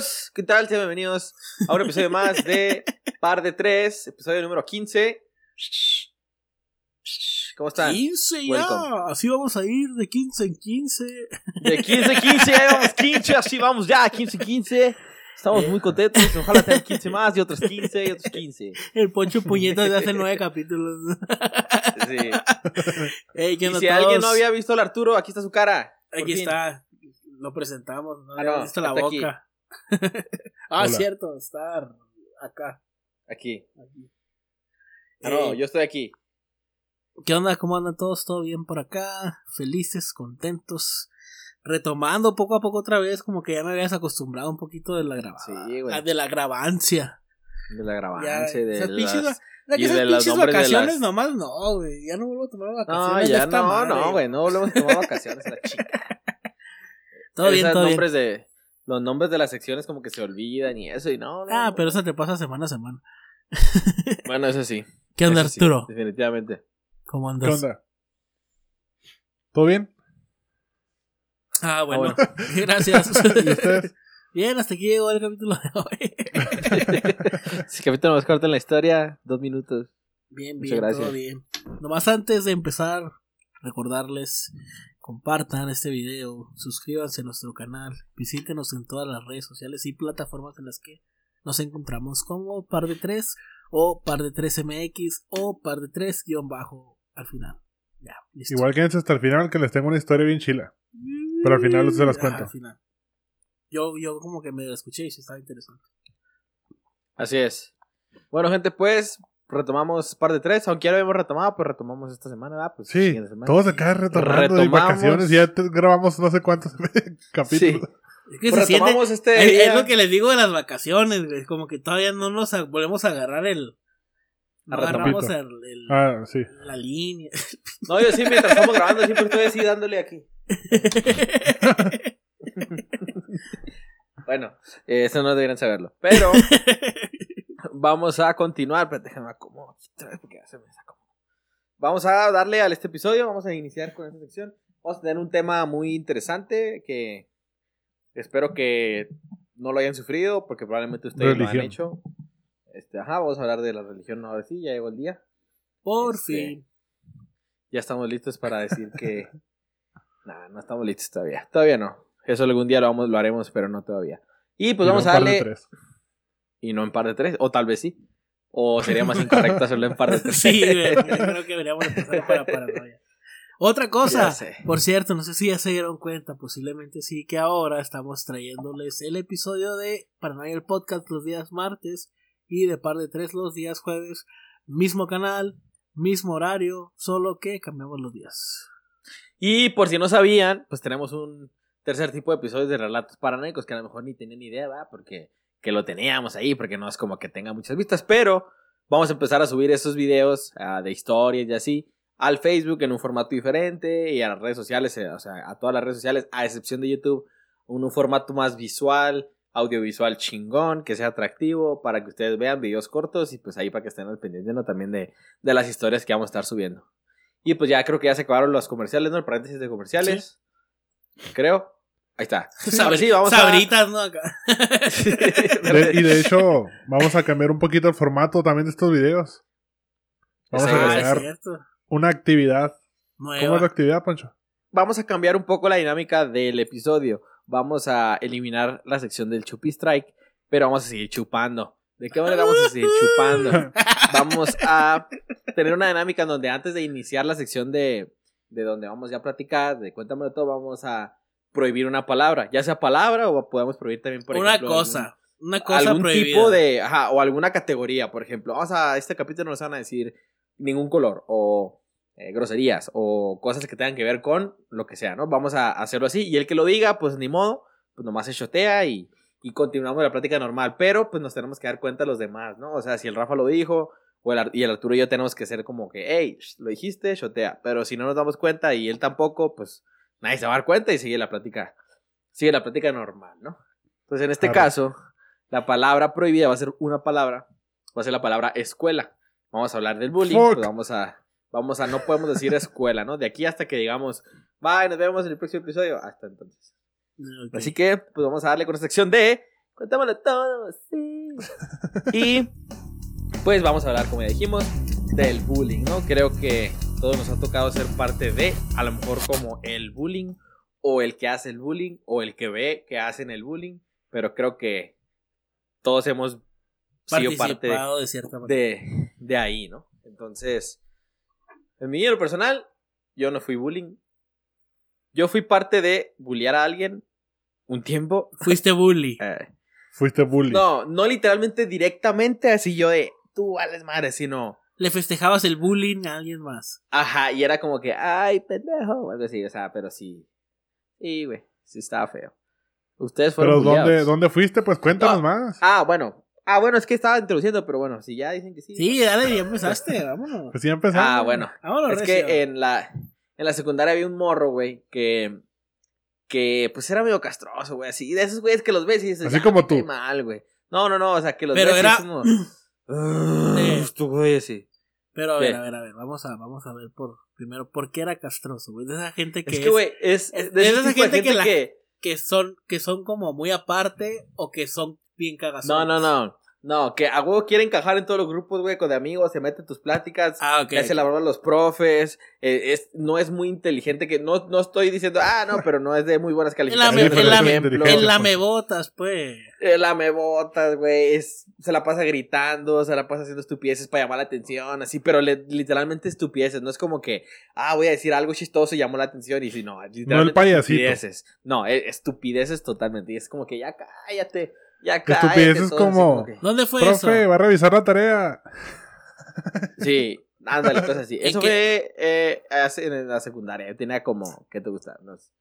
Amigos, ¿qué tal? Sean bienvenidos a un episodio más de Par de Tres, episodio número 15. ¿Cómo están? 15 ya. Welcome. Así vamos a ir de 15 en 15. De 15 a 15, ya llevamos 15, así vamos ya, 15 a 15. Estamos muy contentos, ojalá tener 15 más y otros 15 y otros 15. El Poncho Puñetas de hace nueve capítulos. Sí. Ey, ¿qué Y si todos? alguien no había visto al Arturo, aquí está su cara. Aquí fin. está. Lo presentamos. No, Ah, no, visto la está aquí. Ah, Hola. cierto. Está acá. Aquí. aquí. Ah, no, Eh, yo estoy aquí. ¿Qué onda? ¿Cómo andan todos? ¿Todo bien por acá? Felices, contentos. Retomando poco a poco otra vez, como que ya me habías acostumbrado un poquito de la grabación. Sí, güey. De la grabancia. De la Ya, grabancia, de esas pinches, las... la que y esas de pinches nombres de vacaciones las- nomás no, güey. Ya no vuelvo a tomar No, vacaciones. de ya no, madre. no, güey, no volvemos a tomar vacaciones la chica. Todo bien, Esos todo bien. nombres de los nombres de las secciones como que se olvidan y eso y no, no, Ah, pero eso te pasa semana a semana. bueno, eso sí. ¿Qué onda, sí, Arturo? definitivamente. ¿Cómo ¿Qué andas? onda? ¿Todo bien? Ah, bueno. bueno. Gracias. ¿Y ustedes? bien, hasta aquí llegó el capítulo de hoy. Si capítulo más corto en la historia, dos minutos. Bien, Muchas bien, gracias. todo bien. Nomás antes de empezar, recordarles, compartan este video, suscríbanse a nuestro canal, visítenos en todas las redes sociales y plataformas en las que nos encontramos como Par de 3 o Par de 3 MX o Par de 3 guion bajo al final. Ya, listo. Igual quédense hasta el final que les tengo una historia bien chila. pero al final se las Ah, cuento. al final. Yo, yo como que me la escuché y sí estaba interesante. Así es. Bueno, gente, pues retomamos par de tres, aunque ya lo habíamos retomado, pues retomamos esta semana, ¿verdad? Pues Sí, semana. todos acá retomando de Retomamos. vacaciones. Ya te- grabamos no sé cuántos capítulos. Es que Pues se siente, retomamos este es, día. es lo que les digo de las vacaciones, como que todavía no nos volvemos a agarrar el... No agarramos el, el- Ah, sí. la línea. No, yo sí, mientras estamos grabando, siempre estoy así dándole aquí. Bueno, eh, eso no deberían saberlo. Pero vamos a continuar. Pero déjame acomodar otra vez porque ya se me desacomodó. Vamos a darle a este episodio. Vamos a iniciar con esta sección. Vamos a tener un tema muy interesante que espero que no lo hayan sufrido porque probablemente ustedes lo han hecho. Este, ajá, vamos a hablar de la religión ahora sí, ya llegó el día. Por Este, fin. Ya estamos listos para decir que. Nah, no estamos listos todavía. Todavía no. Eso algún día lo, vamos, lo haremos, pero no todavía. Y pues Y vamos no a un par de darle. tres. Y no en par de tres. O tal vez sí. O sería más incorrecto hacerlo en par de tres. Sí, creo que deberíamos empezar para paranoia. Otra cosa, por cierto, no sé si ya se dieron cuenta, posiblemente sí, que ahora estamos trayéndoles el episodio de Paranoia el Podcast los días martes y de par de tres los días jueves. Mismo canal, mismo horario, solo que cambiamos los días. Y por si no sabían, pues tenemos un tercer tipo de episodios de relatos paranoicos que a lo mejor ni tenían idea, ¿verdad? Porque que lo teníamos ahí, porque no es como que tenga muchas vistas, pero vamos a empezar a subir esos videos ah, de historias y así al Facebook en un formato diferente y a las redes sociales, eh, o sea, a todas las redes sociales, a excepción de YouTube, en un formato más visual, audiovisual chingón, que sea atractivo para que ustedes vean videos cortos y pues ahí para que estén al pendiente, ¿no? También de, de las historias que vamos a estar subiendo. Y pues ya creo que ya se acabaron los comerciales, ¿no? El paréntesis de comerciales. Creo. Ahí está. Sí, vamos a- Sabritas, ¿no? Acá. De- y de hecho, vamos a cambiar un poquito el formato también de estos videos. Vamos a agregar una actividad. ¿Cómo es la actividad, Pancho? Vamos a cambiar un poco la dinámica del episodio. Vamos a eliminar la sección del chupi strike, pero vamos a seguir chupando. ¿De qué manera vamos a seguir chupando? Vamos a tener una dinámica en donde antes de iniciar la sección de, de donde vamos ya a platicar, de cuéntamelo todo, vamos a prohibir una palabra, ya sea palabra o podemos prohibir también, por Una ejemplo, cosa. Una cosa algún prohibida. tipo de, ajá, o alguna categoría, por ejemplo, vamos a este capítulo no nos van a decir ningún color o eh, groserías o cosas que tengan que ver con lo que sea, ¿no? Vamos a hacerlo así y el que lo diga, pues ni modo, pues nomás se shotea y, y continuamos la plática normal, pero pues nos tenemos que dar cuenta los demás, ¿no? O sea, si el Rafa lo dijo o el, y el Arturo y yo tenemos que ser como que, hey, lo dijiste, shotea, pero si no nos damos cuenta y él tampoco, pues nadie se va a dar cuenta y sigue la plática, sigue la plática normal, ¿no? Entonces en este Arre. caso, la palabra prohibida va a ser una palabra, va a ser la palabra escuela. Vamos a hablar del bullying, pues vamos a, vamos a, no podemos decir escuela, ¿no? De aquí hasta que digamos, bye, nos vemos en el próximo episodio, hasta entonces. Así que, pues vamos a darle con la sección de Cuéntamelo todo, sí. y pues vamos a hablar, como ya dijimos, del bullying, ¿no? Creo que todos nos ha tocado ser parte de, a lo mejor como el bullying, o el que hace el bullying, o el que ve que hacen el bullying, pero creo que todos hemos sido parte Participado de cierta manera. de, de ahí, ¿no? Entonces, en mi lo personal, yo no fui bullying. Yo fui parte de bullear a alguien un tiempo. Fuiste bully. Eh, Fuiste bully. no, no literalmente directamente así yo de tú vales madre, sino. Le festejabas el bullying a alguien más. Ajá, y era como que, ay, pendejo, o algo así, o sea, pero sí. Sí, güey, sí estaba feo. Ustedes fueron Pero ¿dónde. ¿dónde fuiste? Pues cuéntanos No. más. Ah, bueno. Ah, bueno, es que estaba introduciendo, pero bueno, si ya dicen que sí. Sí, dale, ya empezaste, vámonos. Pues ya empezamos. Ah, bueno. Vámonos, Es recio. que en la, en la secundaria había un morro, güey, que, que pues era medio castroso, güey, así. De esos güeyes que los ves y dices, Así "Ah, como tú". mal, güey. No, no, no, o sea, que los Pero ves era- y es como... "Ah, tu güey así. Pero a ver, ¿Qué? a ver, a ver, vamos a, vamos a ver por primero, ¿por qué era castroso, güey? De esa gente que Es que, güey, es, es- de es ese esa de gente que gente la- que... que son, que son como muy aparte o que son bien cagazones. No, no, no. No, que a huevo quiere encajar en todos los grupos, güey, con de amigos, se mete en tus pláticas, Ah, ok. le hace la broma a los profes, eh, es, no es muy inteligente, que no, no estoy diciendo, ah, no, pero no es de muy buenas En la, calificaciones. me- por en la, ejemplo. en la mebotas, pues. El botas, güey. es- Se la pasa gritando, se la pasa haciendo estupideces para llamar la atención, así, pero le- literalmente estupideces. No es como que, ah, voy a decir algo chistoso y llamó la atención. Y si no, literalmente payasito. estupideces. No, e- estupideces totalmente. Y es como que ya cállate, ya todo así como- que- ¿Dónde fue Profe, eso? va a revisar la tarea. Sí, ándale, cosas así. ¿En Eso fue eh, hace- en la secundaria. Yo tenía como, ¿qué te gusta? Unos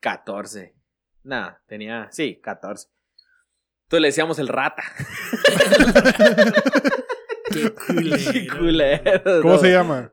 14. Nada, tenía, sí, 14. Entonces le decíamos el rata. Qué culero. Qué culero, ¿Cómo no. se llama?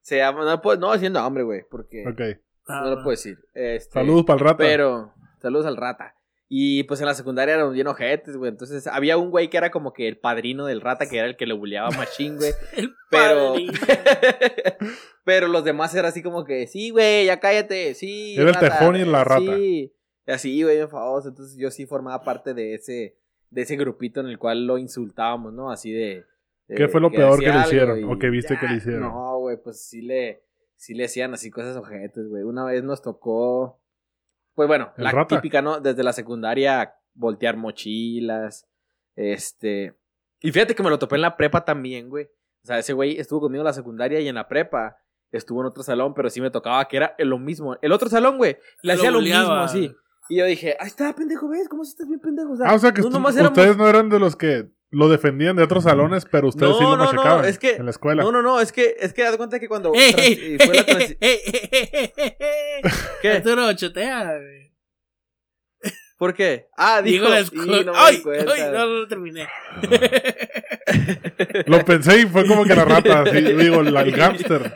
Se llama, no, puedo- no siendo hombre, güey, porque Ok. Ah, no lo puedo decir. Este, Saludos para el rata. Pero, saludos al rata. Y pues en la secundaria eran bien ojetes, güey. Entonces había un güey que era como que el padrino del rata, que era el que le bulleaba machín, güey. El Pero. padrino. pero los demás era así como que, sí, güey, ya cállate, sí. Era el tejón y la rata. Sí. Y así, güey, bien famoso. Entonces yo sí formaba parte de ese, de ese grupito en el cual lo insultábamos, ¿no? Así de. de ¿Qué fue lo peor que le hicieron? y ¿O que viste que le hicieron? No, güey, pues sí le, sí le hacían así cosas ojetes, güey. Una vez nos tocó. Pues bueno, ¿El la rata? típica, ¿no? Desde la secundaria, voltear mochilas. Este. Y fíjate que me lo topé en la prepa también, güey. O sea, ese güey estuvo conmigo en la secundaria y en la prepa estuvo en otro salón, pero sí me tocaba que era lo mismo. El otro salón, güey, le hacía lo mismo así. Y yo dije, ahí está, pendejo, ¿ves? ¿Cómo si estás bien pendejo? O sea, Ah, o sea que no estu- nomás éramos- ustedes no eran de los que lo defendían de otros salones, pero ustedes No, sí lo no, no, machacaban es que- en la escuela. No, no, no, es que, es que haz cuenta que cuando ¡Ey, trans- ey, fue la transi- ey, ey, ey, ey, ey, ey! ¿Qué? Arturo, chotea, güey. ¿Por qué? Ah, dijo. Digo la y escuela. no ¡Ay! ¡Ay! No, no lo terminé. Lo pensé y fue como que la rata, así, digo, la- el gámster.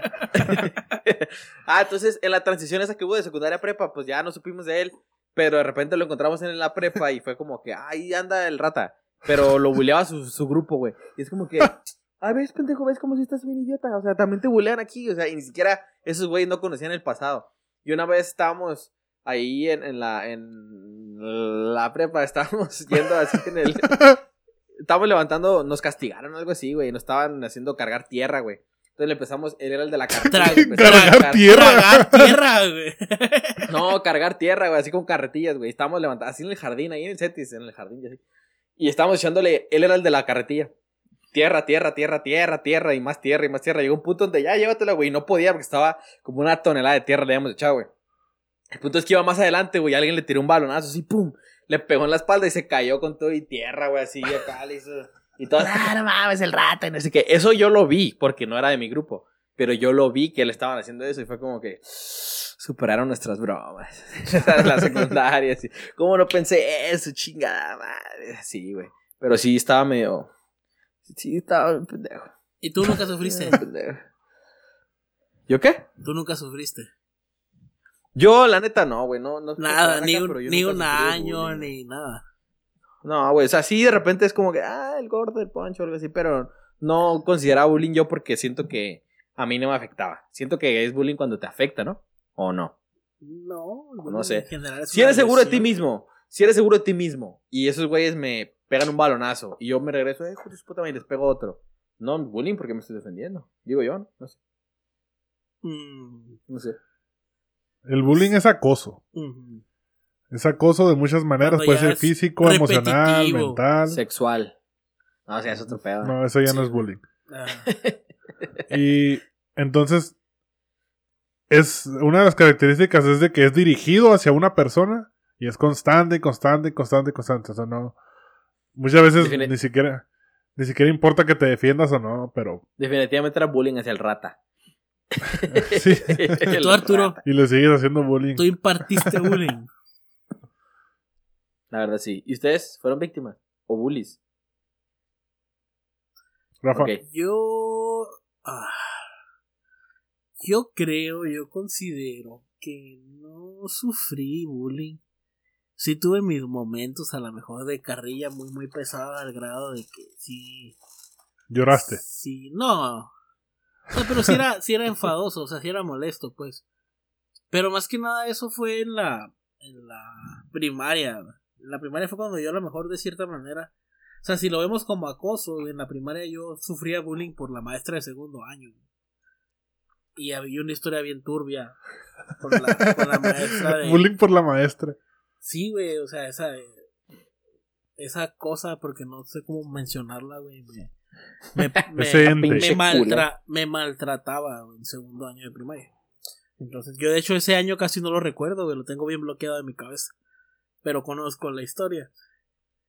ah, entonces en la transición esa que hubo de secundaria a prepa, pues ya no supimos de él, pero de repente lo encontramos en la prepa y fue como que, ahí anda el rata. Pero lo buleaba su, su grupo, güey. Y es como que, ah, ves, pendejo, ves como si estás bien idiota. O sea, también te bulean aquí. O sea, y ni siquiera esos güeyes no conocían el pasado. Y una vez estábamos ahí en, en la en la prepa, estábamos yendo así en el. Estábamos levantando, nos castigaron o algo así, güey. Nos estaban haciendo cargar tierra, güey. Entonces le empezamos, él era el de la carretilla. Tra- le empezamos a Cargar cargar- tierra. Tragar tierra, güey. no, cargar tierra, güey, así con carretillas, güey. Estábamos levantando, así en el jardín, ahí en el Cetis, en el jardín, y así. Y estábamos echándole, él era el de la carretilla. Tierra, tierra, tierra, tierra, tierra, y más tierra, y más tierra. Llegó un punto donde ya llévatela, güey, y no podía porque estaba como una tonelada de tierra le habíamos echado, güey. El punto es que iba más adelante, güey, alguien le tiró un balonazo, así, pum, le pegó en la espalda y se cayó con todo y tierra, güey, así, y todo, ah, no mames, el rata, y no sé qué. Eso yo lo vi, porque no era de mi grupo. Pero yo lo vi que le estaban haciendo eso y fue como que superaron nuestras bromas. la secundaria, así. ¿Cómo no pensé eso, chingada madre? Sí, güey. Pero sí estaba medio. Sí, estaba pendejo. ¿Y tú nunca sufriste? pendejo. ¿Yo qué? Tú nunca sufriste. Yo, la neta, no, güey. No, no, Nada, ni un, ni un año, bullying. ni nada. No, güey. O sea, sí, de repente es como que, ah, el gordo, el poncho, algo así. Pero no consideraba bullying yo porque siento que a mí no me afectaba. Siento que es bullying cuando te afecta, ¿no? ¿O no? No, No sé. en general es Si eres seguro de ti mismo, si eres seguro de ti mismo y esos güeyes me pegan un balonazo y yo me regreso, eh, joder, puta madre, y les pego otro. No, bullying porque me estoy defendiendo. Digo yo, no sé. Mm, No sé. El bullying es acoso. Es acoso de muchas maneras. Puede ser físico, emocional, mental. Sexual. No, o sea, es otro pedo. No, eso ya Sí. no es bullying. Ah, Y entonces, es una de las características es de que es dirigido hacia una persona y es constante, constante, constante, constante. O sea, no. Muchas veces ni siquiera, ni siquiera importa que te defiendas o no, pero Definitivamente era bullying hacia el rata. sí. El Tú, Arturo. rata. Y le sigues haciendo bullying. tú impartiste bullying. La verdad, sí. ¿Y ustedes fueron víctimas? ¿O bullies? Rafa, Ok. Yo. ah, yo creo, yo considero que no sufrí bullying. Sí tuve mis momentos a lo mejor de carrilla muy muy pesada al grado de que sí. lloraste. Sí, no. O sea, pero sí era, sí era enfadoso, o sea, sí era molesto, pues. Pero más que nada eso fue en la, en la primaria. En la primaria fue cuando yo a lo mejor de cierta manera. O sea, si lo vemos como acoso, en la primaria yo sufría bullying por la maestra de segundo año. Y había una historia bien turbia con la, con la maestra de... Bullying por la maestra. Sí, güey, o sea, esa, esa cosa, porque no sé cómo mencionarla, güey, me, me, me- Ese ente. me Pinche maltra- me maltrataba en segundo año de primaria. Entonces, yo de hecho ese año casi no lo recuerdo, güey, lo tengo bien bloqueado en mi cabeza. Pero conozco la historia.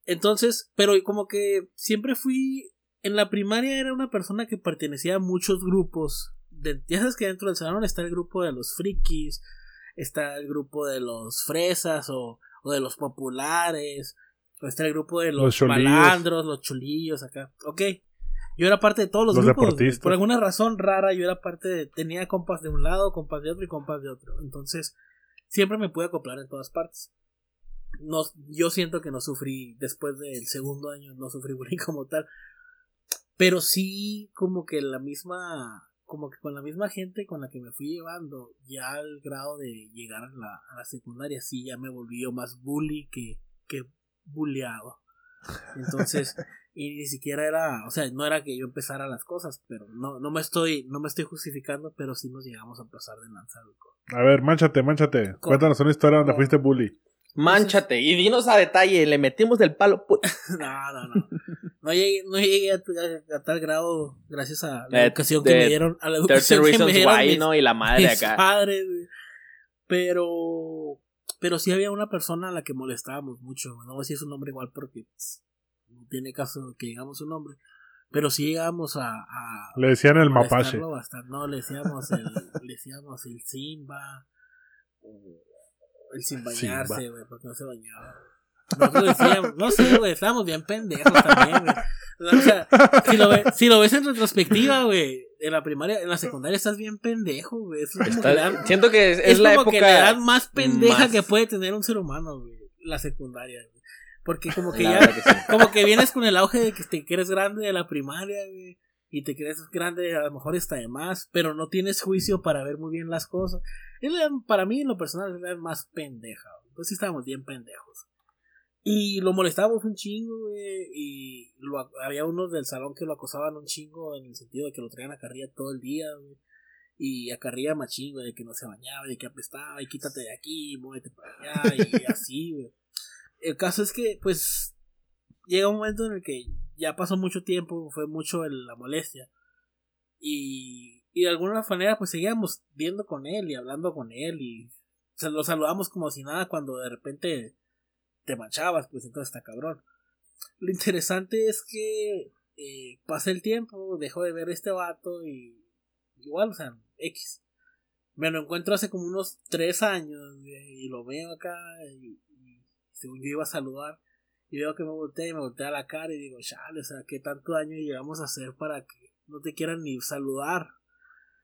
Entonces, pero como que siempre fui. En la primaria era una persona que pertenecía a muchos grupos. De, ya sabes que dentro del salón está el grupo de los frikis, está el grupo de los fresas o, o de los populares, o está el grupo de los, malandros, los chulillos acá. Ok. Yo era parte de todos los, Los grupos. deportistas. Por alguna razón rara, yo era parte de. Tenía compas de un lado, compas de otro y compas de otro. Entonces, siempre me pude acoplar en todas partes. No, yo siento que no sufrí, después del segundo año, no sufrí bullying como tal. Pero sí, como que la misma. Como que con la misma gente con la que me fui llevando, ya al grado de llegar a la, a la secundaria, sí, ya me volví yo más bully que, que bulleado. Entonces, y ni siquiera era, o sea, no era que yo empezara las cosas, pero no, no me estoy, no me estoy justificando, pero sí nos llegamos a pasar de lanzar. A ver, manchate, manchate. Cuéntanos una historia donde fuiste bully. Manchate y dinos a detalle, le metimos del palo. No, no, no. No llegué, no llegué a, a- a tal grado gracias a la Eh, educación que me dieron. A la 13 educación que me dieron Why, mis- ¿no? Y la madre mis acá. padres. Pero, pero sí había una persona a la que molestábamos mucho. No voy a decir su nombre igual porque pues, no tiene caso que digamos su nombre. Pero sí llegamos a, a Le decían el mapache. bastante. No, le decíamos el, le decíamos el Simba. o El sin bañarse, güey, porque no se bañaba. Nosotros decíamos, no sé, güey, estábamos bien pendejos también, güey. O sea, si lo, ve- si lo ves en retrospectiva, güey, en la primaria, en la secundaria estás bien pendejo, güey. Es que siento que es, es es la como época. que la edad más pendeja más- que puede tener un ser humano, güey. La secundaria, güey. Porque como que La ya, que sí. como que vienes con el auge de que te crees grande de la primaria, güey. Y te crees grande, a lo mejor está de más, pero no tienes juicio para ver muy bien las cosas. Es la- para mí, en lo personal, es la más pendeja. Entonces sí estábamos bien pendejos. Y lo molestábamos un chingo, güey. Y lo, había unos del salón que lo acosaban un chingo en el sentido de que lo traían a carrilla todo el día, güey. Y a carrilla machín, güey, de que no se bañaba, de que apestaba, y quítate de aquí, muévete para allá, y así, güey. El caso es que, pues, llega un momento en el que ya pasó mucho tiempo, fue mucho el- la molestia. Y, y de alguna manera, pues seguíamos viendo con él y hablando con él y se lo saludamos como si nada cuando de repente te manchabas, pues entonces está cabrón. Lo interesante es que eh, pasa el tiempo, dejo de ver este vato y igual, o sea, X. Me lo encuentro hace como unos tres años güey, y lo veo acá y, y según yo iba a saludar y veo que me voltea y me voltea la cara y digo, chale, o sea, ¿qué tanto daño llegamos a hacer para que no te quieran ni saludar?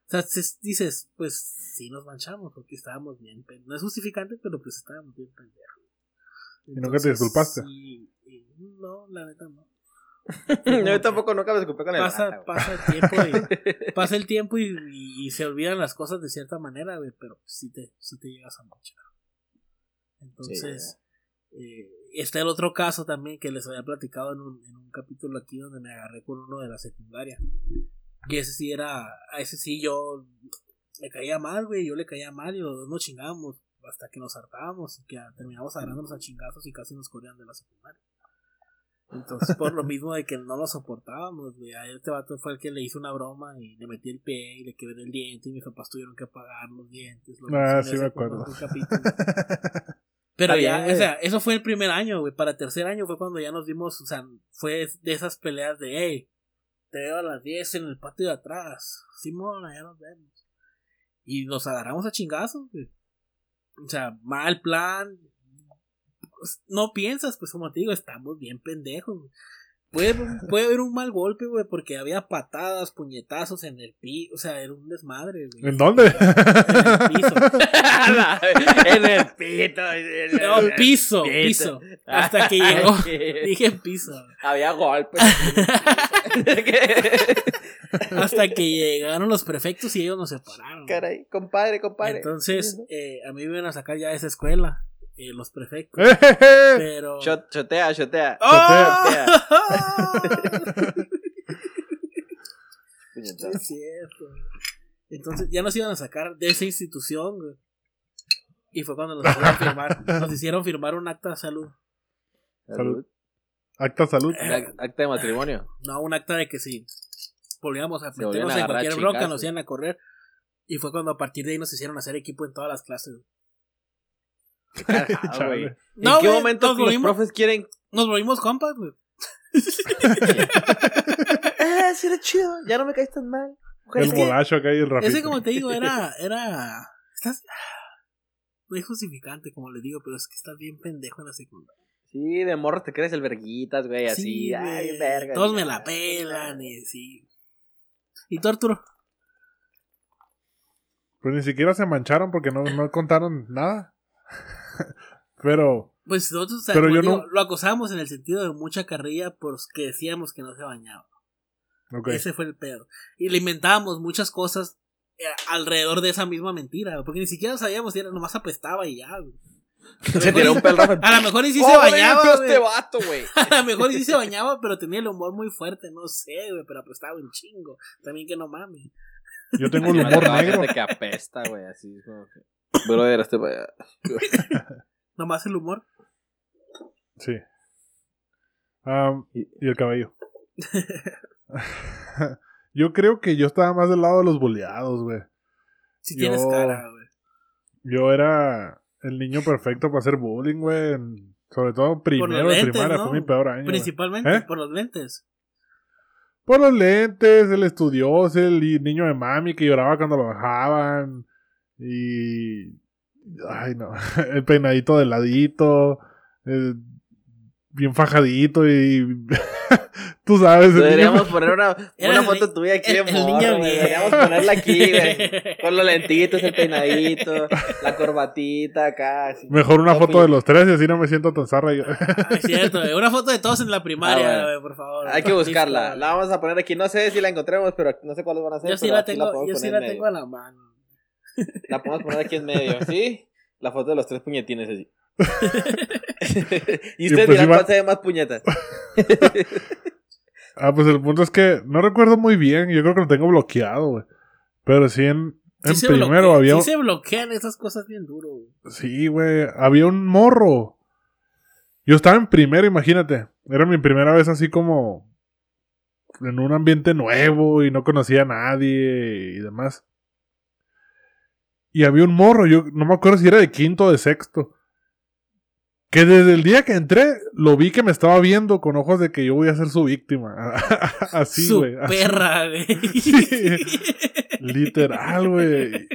O sea, se- dices, pues sí nos manchamos porque estábamos bien pendejos. No es justificante, pero pues estábamos bien pendejos. ¿Y nunca te disculpaste? y- no, la neta no. Yo tampoco nunca me disculpé con el Pasa, rata, pasa el tiempo y pasa el tiempo y, y- y se olvidan las cosas de cierta manera, güey, pero sí te, sí te llegas a manchar. Entonces, Eh, está el otro caso también que les había platicado en un, en un capítulo aquí donde me agarré con uno de la secundaria. Y ese sí era, a ese sí yo le caía mal, güey, yo le caía mal y los dos nos chingamos hasta que nos hartábamos y que terminamos agarrándonos a chingazos y casi nos corrían de la secundaria. Entonces, por lo mismo de que no lo soportábamos, güey. A este vato fue el que le hizo una broma y le metí el pie y le quebré el diente y mis papás tuvieron que pagar los dientes. Lo Ah, sí me acuerdo. capítulo. Pero ya, o sea, eso fue el primer año, güey. Para el tercer año fue cuando ya nos dimos, o sea, fue de esas peleas de, hey, te veo a las 10 en el patio de atrás. Simón, allá nos vemos. Y nos agarramos a chingazos, güey. O sea, mal plan. Pues, No piensas, pues como te digo, estamos bien pendejos, güey. Puede, puede haber un mal golpe, güey, porque había patadas, puñetazos en el piso. O sea, era un desmadre, güey. ¿En dónde? En el piso. en el pito. en el- No, en el piso. Hasta que llegó. Dije piso. Había golpes. Hasta que llegaron los prefectos y ellos nos separaron. Caray, compadre, compadre. Entonces, eh, a mí me iban a sacar ya de esa escuela, eh, los prefectos. Eh. Pero. Shot- chotea, chotea. ¡Oh! Puñetazo. es cierto. Entonces, ya nos iban a sacar de esa institución, güey. Y fue cuando nos hicieron firmar, nos hicieron firmar un acta de salud. Salud. Acta salud. Ac- Acta de matrimonio. No, un acta de que si volvíamos a meternos a en cualquier bronca, nos iban a correr. Y fue cuando a partir de ahí nos hicieron hacer equipo en todas las clases. Chale. güey. ¿En No, qué güey, momento nos los volvimos- profes quieren Nos volvimos compas, güey. Ah, sí era chido, ya no me caes tan mal. El bolacho acá y el Rafita. Ese, como te digo, era. era estás. No es justificante, como le digo, pero es que estás bien pendejo en la secundaria. Sí, de morro te crees el verguitas, güey, así. Sí, ay, güey. verga. Todos me la pelan y sí. ¿Y tú, Arturo? Pues ni siquiera se mancharon porque no, no contaron nada. Pero, Pues nosotros o sea, Pero como yo digo, no- lo acosamos en el sentido de mucha carrilla porque decíamos que no se bañaba. Ese fue el pedo. Y le inventábamos muchas cosas eh, alrededor de esa misma mentira, porque ni siquiera sabíamos si era nomás apestaba y ya, güey. Se tiró un pelo. A lo mejor y sí se ¡Pobre bañaba, güey. este vato, güey. A lo mejor y sí se bañaba, pero tenía el humor muy fuerte, no sé, güey, pero apestaba un chingo. También que no mames. Yo tengo el humor negro. Que apesta, güey, así es como que. Brother, este. Nomás el humor. Sí. Y, y el cabello. yo creo que yo estaba más del lado de los boleados, güey. Si Yo- tienes cara, güey. Yo era el niño perfecto para hacer bullying, güey. Sobre todo primero de lentes, primaria, ¿no? fue mi peor año. Principalmente ¿Eh? por los lentes. Por los lentes, el estudioso, el niño de mami que lloraba cuando lo bajaban. Y. Ay, no. El peinadito de ladito. el- bien fajadito y. Tú sabes. niño- Deberíamos poner una, una foto tuya aquí el- de el morro, niño güey. bien. Deberíamos ponerla aquí, güey. Con los lentitos, el peinadito, la corbatita acá. así. Mejor una foto de los tres y así no me siento tan zarra. yo. Ah, es cierto, güey. Una foto de todos en la primaria, Ah, bueno. güey, por favor. Hay que buscarla. La vamos a poner aquí. No sé si la encontremos, pero no sé cuáles van a ser. Yo sí la tengo, yo sí la en tengo a la mano. La podemos poner aquí en medio, ¿sí? La foto de los tres puñetines así. y usted pues dirá iba- cuál se ve más puñetas. Ah, pues el punto es que no recuerdo muy bien. Yo creo que lo tengo bloqueado, güey. Pero sí en, en Sí primero bloquea- había. sí se bloquean esas cosas bien duro, güey. Sí, güey. Había un morro. Yo estaba en primero, imagínate. Era mi primera vez así como. En un ambiente nuevo y no conocía a nadie y demás. Y había un morro, yo no me acuerdo si era de quinto o de sexto. Que desde el día que entré, lo vi que me estaba viendo con ojos de que yo voy a ser su víctima. así, Su güey. perra, güey. Sí. Literal, güey.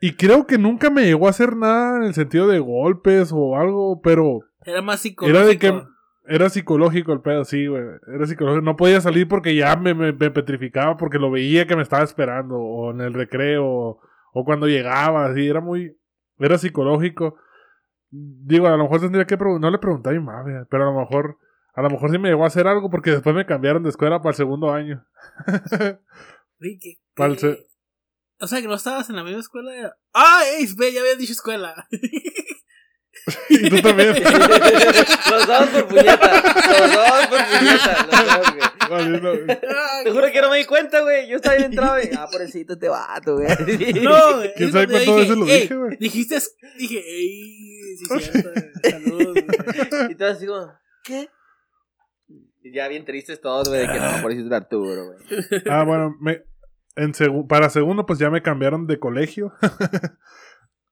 Y creo que nunca me llegó a hacer nada en el sentido de golpes o algo, pero Era más psicológico. era de que era psicológico el pedo, sí, güey. Era psicológico. No podía salir porque ya me, me- me petrificaba porque lo veía que me estaba esperando, o en el recreo, o, cuando llegaba, así. Era muy. Era psicológico. Digo, a lo mejor tendría que preguntar. No le pregunté a mi madre, pero a lo mejor. A lo mejor sí me llegó a hacer algo porque después me cambiaron de escuela para el segundo año. Güey, que- ¿Cuál que- se- O sea, que no estabas en la misma escuela. ¡Ah, Ace! Ve, ya habías dicho escuela. Y tú también. los dos por puñeta. Los dos por puñeta. Los dos. Te juro que no me di cuenta, güey. Yo estaba bien entrado y. Ah, pobrecito este vato, güey. No, güey. ¿Quién sabe cuando cuántas veces lo "Ey, dije, güey?" Dijiste, dije, ey, sí, cierto. güey. Saludos, güey. Y todos así como, ¿qué? Y ya bien tristes todos, güey, de que no, pobrecito era Arturo, güey. Ah, bueno, me, en segu- para segundo, pues ya me cambiaron de colegio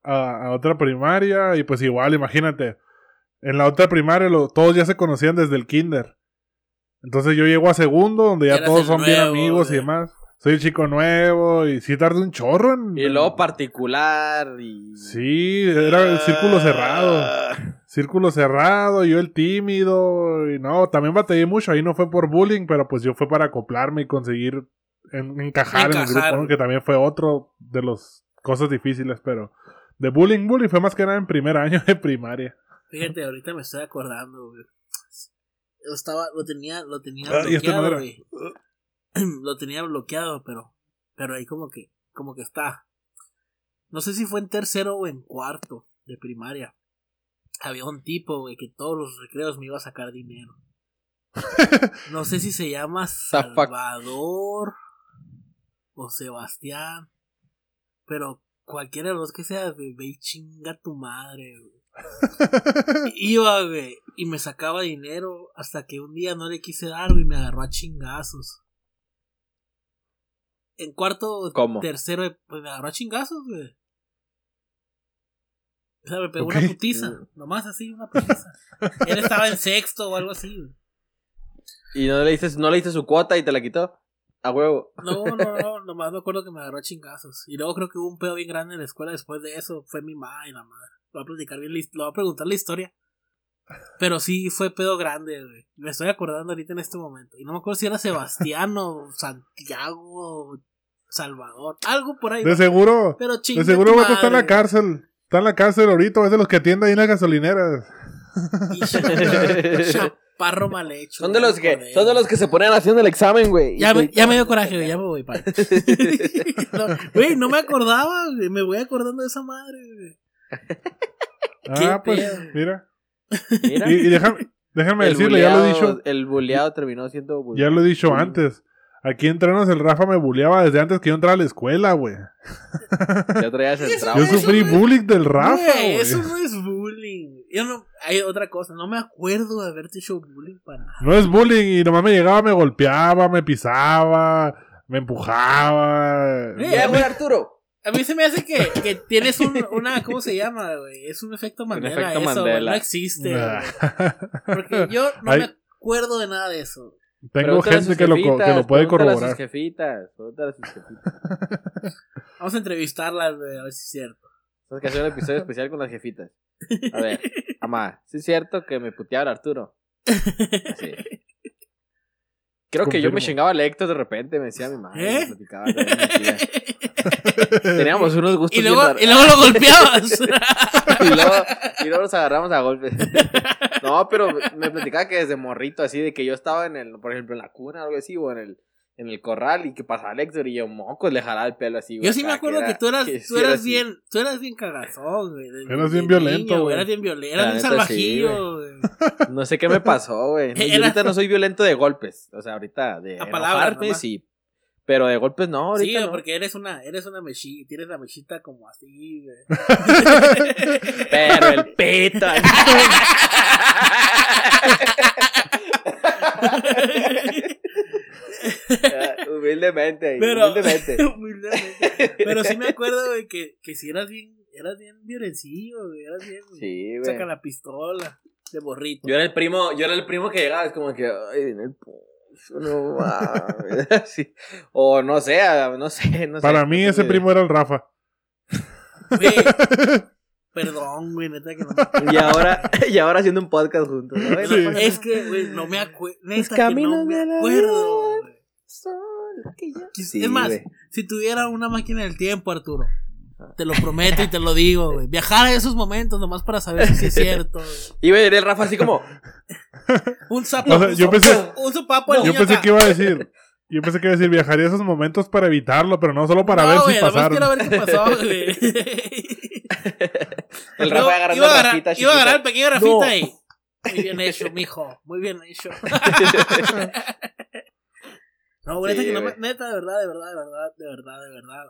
a, a otra primaria. Y pues igual, imagínate, en la otra primaria lo- todos ya se conocían desde el kinder. Entonces yo llego a segundo, donde ya todos son bien amigos y demás. Soy el chico nuevo y sí tardé un chorro en... Y luego particular y... Sí, era el círculo cerrado. Ah. Círculo cerrado, yo el tímido. Y no, también batallé mucho. Ahí no fue por bullying, pero pues yo fue para acoplarme y conseguir en- encajar, en el grupo, ¿no? que también fue otro de las cosas difíciles, pero de bullying, bullying fue más que nada en primer año de primaria. Fíjate, ahorita me estoy acordando, güey. Yo estaba, lo tenía, lo tenía Ay, esta bloqueado, lo tenía bloqueado, pero, pero ahí como que, como que está. No sé si fue en tercero o en cuarto de primaria. Había un tipo, güey, que todos los recreos me iba a sacar dinero. No sé si se llama? Salvador o Sebastián. Pero cualquiera de los que sea, ve y chinga tu madre, güey. Iba, güey, y me sacaba dinero hasta que un día no le quise dar, y me agarró a chingazos. En cuarto, ¿Cómo? tercero, pues me agarró a chingazos, güey. O sea, me pegó una putiza, nomás así, una putiza. Él estaba en sexto o algo así, güey. Y no le diste, no le diste su cuota y te la quitó. A huevo. No, no, no, nomás me acuerdo que me agarró a chingazos. Y luego creo que hubo un pedo bien grande en la escuela después de eso. Fue mi madre y la madre. Lo voy a platicar bien, lo voy a preguntar la historia. Pero sí fue pedo grande, güey. Me estoy acordando ahorita en este momento. Y no me acuerdo si era Sebastiano, Santiago, Salvador, algo por ahí. De va. seguro, Pero de seguro tu Vato está en la cárcel. Está en la cárcel ahorita, es de los que atiende ahí en las gasolineras. Chaparro mal hecho. Son de los que, son de los que se ponen haciendo el examen, güey. Ya me, ya me dio coraje, güey. Ya me voy, padre. No, Güey, no me acordaba, güey. Me voy acordando de esa madre, güey. Ah, pues, mira. Mira. Y, y déjame, déjame decirle, ya lo he dicho, El buleado terminó siendo ya buleado. lo he dicho antes. Aquí en Trenos el Rafa me buleaba desde antes que yo entrara a la escuela, güey. Ya traías el Yo trauma. eso sufrí no es- bullying del Rafa, Güey, eso no es bullying. Yo no. Hay otra cosa. No me acuerdo de haberte hecho bullying para nada. No es bullying y nomás me llegaba, me golpeaba, me pisaba, me empujaba. Eh, Ya, güey, Arturo. A mí se me hace que, que tienes un, una. ¿Cómo se llama, güey? Es un efecto Mandela. efecto eso, güey, Mandela. No existe. Ah. Porque yo no Ay. me acuerdo de nada de eso. Tengo Pregúntale gente que lo, que lo puede pregúntale a sus corroborar. jefitas. A sus jefitas. Vamos a entrevistarlas, güey, a ver si es cierto. Tienes que hacer un episodio especial con las jefitas. A ver, mamá, ¿sí es cierto que me puteaba el Arturo? Sí. Creo que yo me chingaba a Héctor de repente, me decía mi madre. ¿Eh? me platicaba, me decía. Teníamos unos gustos y, luego, bien y luego lo golpeabas. y, luego, y luego nos agarramos a golpes. no, pero me platicaba que desde morrito, así de que yo estaba en el, por ejemplo, en la cuna o algo así, o en el, en el corral, y que pasaba el Héctor y yo, mocos, le jalaba el pelo así, güey. Yo sí me acuerdo que, era- tú eras, que tú eras así. bien, tú eras bien cagazón, güey. Eras bien violento, güey. Eras bien violento, eras sí, salvajillo, güey. No sé qué me pasó, güey. No, ahorita no soy violento de golpes. O sea, ahorita de A palabras enojarme, sí. Pero de golpes no, Sí, ahorita no. porque eres una, eres una mechita, tienes la mechita como así, güey. Pero el pito. humildemente, Pero, humildemente. humildemente. Pero sí me acuerdo, güey, que, que si eras bien, eras bien violencillo, güey, eras bien, Sí, güey. saca la pistola de borrito. Yo era el primo, yo era el primo que llegaba, es como que, ay, viene el O no sé, no sé, no sé. Para mí ese idea. primo era el Rafa. Güey, perdón, güey, neta que no. Y ahora, y ahora haciendo un podcast juntos. Es que, güey, no me acuerdo, Los neta que no me de la acuerdo, vida. güey. Son que ya- Sí, es más, güey. si tuviera una máquina del tiempo, Arturo, te lo prometo y te lo digo, güey. Viajar a esos momentos nomás para saber si sí es cierto. güey. Iba a ir el Rafa así como, Un sapo, O sea, yo pensé- un sopapo al Yo niño pensé acá. que iba a decir. Yo pensé que iba a decir viajaría a esos momentos para evitarlo, pero no solo para no, ver güey, si pasaron. quiero ver qué pasó, güey. El Rafa agarrando iba a agarrar, Rafita iba a agarrar el pequeño Rafita No. ahí. Muy bien hecho, mijo. Muy bien hecho. no, güey, Sí, neta, que no me- neta, de verdad, de verdad, de verdad, de verdad, de verdad.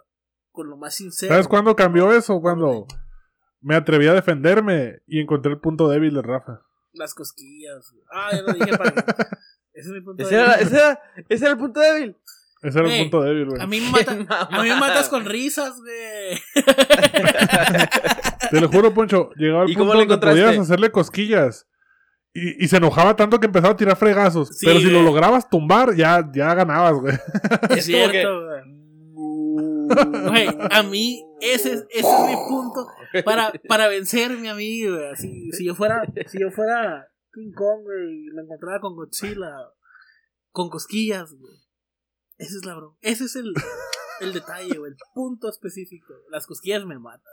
Con lo más sincero. ¿Sabes cuándo cambió eso? Cuando me atreví a defenderme y encontré el punto débil de Rafa. Las cosquillas. Ah, ya lo dije para. Ese es mi punto Ese de era, ese, era, ese era el punto débil. Ese era el punto débil, güey. A mí me mata, a mí me matas con risas, güey. Te lo juro, Poncho, llegaba el ¿Y cómo punto donde podías encontraste? hacerle cosquillas. Y, y se enojaba tanto que empezaba a tirar fregazos. Sí, pero si lo lograbas tumbar, ya, ya ganabas, güey. Es que- cierto, güey. A mí ese, es- ese es mi punto para, para vencerme a mí, güey. Así, si yo fuera, si yo fuera King Kong, y me encontrara con Godzilla, con cosquillas, güey. Ese es la broma. Ese es el, el detalle, el punto específico. Las cosquillas me matan.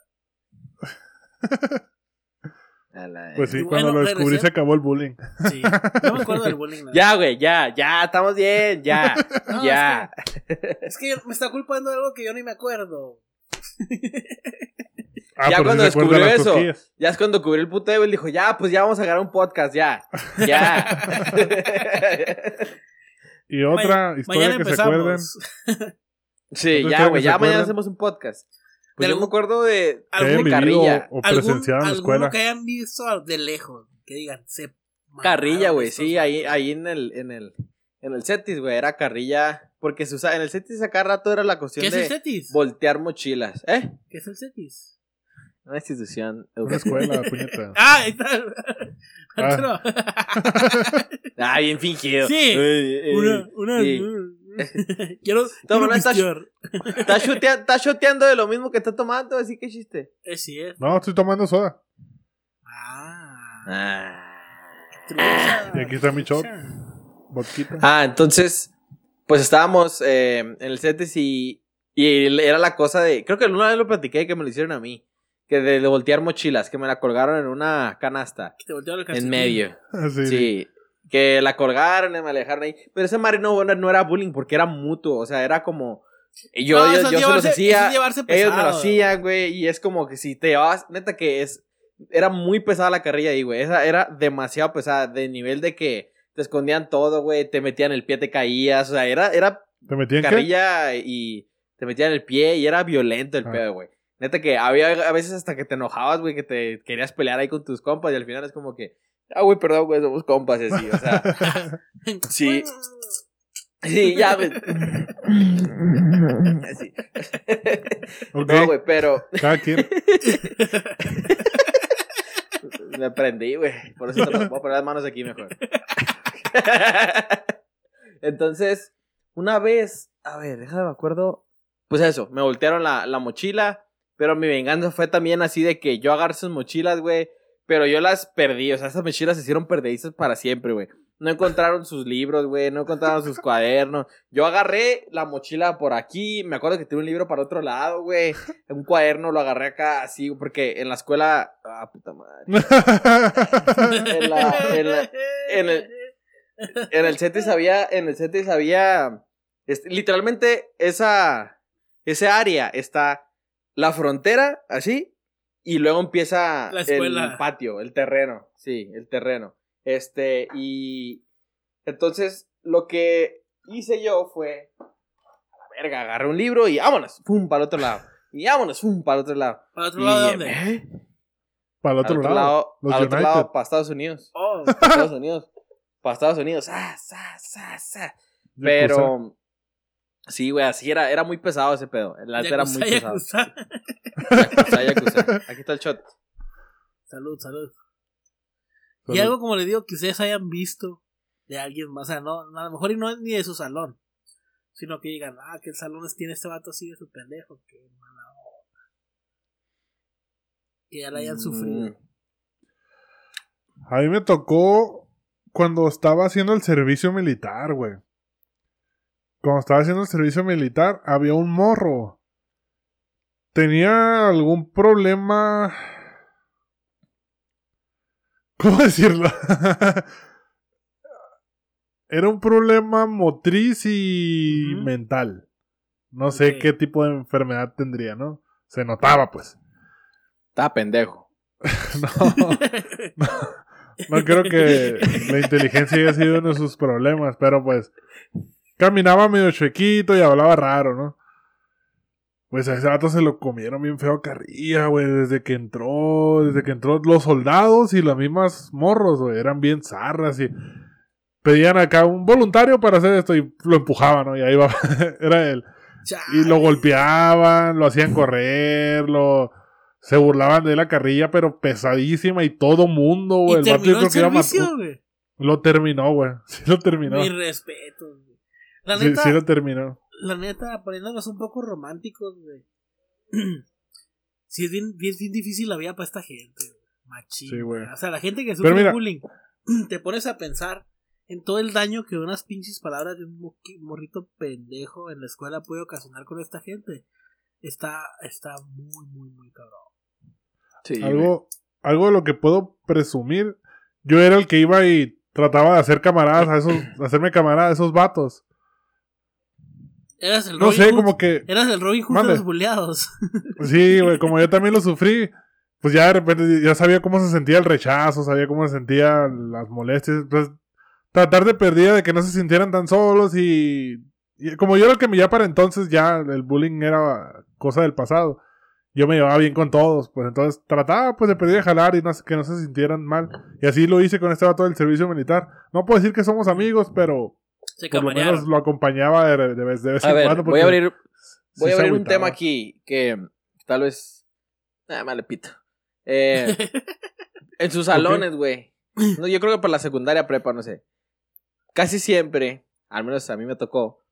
A la- Pues sí, Y cuando bueno, lo descubrí regresé- se acabó el bullying. Sí. No me acuerdo del bullying. Ya, güey, ya, ya, estamos bien, ya, No, ya. Es que me está culpando de algo que yo ni me acuerdo. Ah, Ya cuando descubrió eso. cosquillas. Ya es cuando cubrió el puto débil, dijo, ya, pues ya vamos a agarrar un podcast, ya, ya. Y otra Ma- historia que se acuerden. empezamos. sí, ya, güey, ya mañana hacemos un podcast. Pues De yo me algún- acuerdo de, algún- Carrilla. o Algún- presenciado en la alguno escuela. que hayan visto de lejos. Que digan, se. Carrilla, güey, sí, ahí, ahí en el, en el, en el Cetis, güey, era Carrilla, porque se usaba, en el Cetis acá rato era la cuestión ¿Qué es el de CETIS? voltear mochilas, ¿eh? ¿Qué es el CETIS? Una institución Una educativa. escuela, puñeta. Ah, ahí está. Ah. Ah, bien fingido. Sí. Eh, eh, Una, una. sí. Quiero, Toma, quiero no estás- pistear. Está shotea- está shoteando de lo mismo que está tomando, así que chiste. Sí, es. No, estoy tomando soda. Ah. Ah. Y aquí está mi shot. Vodquita. Ah, entonces, pues estábamos eh, en el CETES y, y era la cosa de, creo que una vez lo platiqué que me lo hicieron a mí, que de, de voltear mochilas, que me la colgaron en una canasta, Que te voltearon el en medio. Así. Sí, que la colgaron y me la dejaron ahí. Pero ese madre no, no era bullying porque era mutuo, o sea, era como... Yo, No, yo, yo se los llevarse- eso hacía, es llevarse ellos me lo hacían, güey, y es como que si te llevabas, neta que es, era muy pesada la carrilla ahí, güey, esa era demasiado pesada, de nivel de que te escondían todo, güey, te metían el pie, te caías, o sea, era, era ¿Te metí en qué? carrilla y te metían el pie y era violento el Ah. pedo, güey. Neta que había a veces hasta que te enojabas, güey, que te querías pelear ahí con tus compas y al final es como que, ah, güey, perdón, güey, somos compas y así, o sea, sí. Sí, ya, güey. Así. Ok, No, güey, pero cada quien. me prendí, güey. Por eso te lo voy a poner las manos aquí mejor. Entonces, una vez, a ver, déjame me acuerdo. Pues eso, me voltearon la, la mochila. Pero mi venganza fue también así de que yo agarré sus mochilas, güey. Pero yo las perdí. O sea, esas mochilas se hicieron perdedizas para siempre, güey. No encontraron sus libros, güey. No encontraron sus cuadernos. Yo agarré la mochila por aquí. Me acuerdo que tenía un libro para otro lado, güey. Un cuaderno lo agarré acá así, porque en la escuela. Ah, puta madre. En la- en el- En el CETES había. En el CETES había. literalmente, esa. Ese área está. La frontera, así. Y luego empieza La el patio, el terreno. Sí, el terreno. Este, y. Entonces, lo que hice yo fue. A la verga, agarré un libro y vámonos. Pum, para el otro lado. Y vámonos, pum, para el otro lado. ¿Para otro Y, lado de dónde? ¿eh? Para el Al otro, lado. Los al otro lado, para Estados Unidos. Oh, Para Estados Unidos. Para Estados Unidos. Ah, sa, sa, sa. Pero. Sí, güey, así era, era muy pesado ese pedo. La neta era muy pesado. Yakuza. Yakuza, yakuza. Aquí está el shot. Salud, salud. Y algo como le digo que ustedes hayan visto de alguien más, o sea, no, a lo mejor y no es ni de su salón, sino que digan, ah, que el salón tiene este vato así de su pendejo, que mala onda. Que ya la hayan sufrido. Mm. A mí me tocó cuando estaba haciendo el servicio militar, güey. Cuando estaba haciendo el servicio militar, había un morro. Tenía algún problema. ¿Cómo decirlo? Era un problema motriz y mental. No sé qué tipo de enfermedad tendría, ¿no? Se notaba, pues. Estaba pendejo. no, no, no creo que la inteligencia haya sido uno de sus problemas, pero pues caminaba medio chuequito y hablaba raro, ¿no? Pues a ese vato se lo comieron bien feo carrilla, güey, desde que entró, desde que entró los soldados y las mismas morros, güey, eran bien zarras y pedían acá un voluntario para hacer esto y lo empujaban, ¿no? Y ahí va, era él. Y lo golpeaban, lo hacían correr, lo se burlaban de la carrilla, pero pesadísima y todo mundo, güey. ¿Y El vato yo creo que servicio, güey? Lo terminó, güey. Sí lo terminó. Mi respeto, güey. La neta, sí lo terminó. la neta, poniéndonos un poco románticos, güey. sí, es bien, bien, bien difícil la vida para esta gente, güey. Machín. Sí, güey. O sea, la gente que sufre mira- bullying, te pones a pensar en todo el daño que unas pinches palabras de un morrito pendejo en la escuela puede ocasionar con esta gente. Está, está muy, muy, muy cabrón. Sí, Algo, algo de lo que puedo presumir, yo era el que iba y trataba de hacer camaradas a esos, hacerme camarada a esos vatos. Eras el No Robin sé, Hood- como que, Eras el Robin Hood Mande. de los buleados. sí, güey, como yo también lo sufrí, pues ya de repente ya sabía cómo se sentía el rechazo, sabía cómo se sentían las molestias, pues tratar de perdida de que no se sintieran tan solos y, y como yo era el que me ya para entonces ya el bullying era cosa del pasado. Yo me llevaba bien con todos, pues entonces trataba pues de pedir de jalar y no, que no se sintieran mal. Y así lo hice con este vato del servicio militar. No puedo decir que somos amigos, pero Se por lo menos lo acompañaba de, de vez, de vez A en ver, cuando. voy a abrir, sí voy a abrir un tema aquí que tal vez. Nada, mal pito. Eh, en sus salones, güey. No, yo creo que para la secundaria prepa, no sé. Casi siempre, al menos a mí me tocó,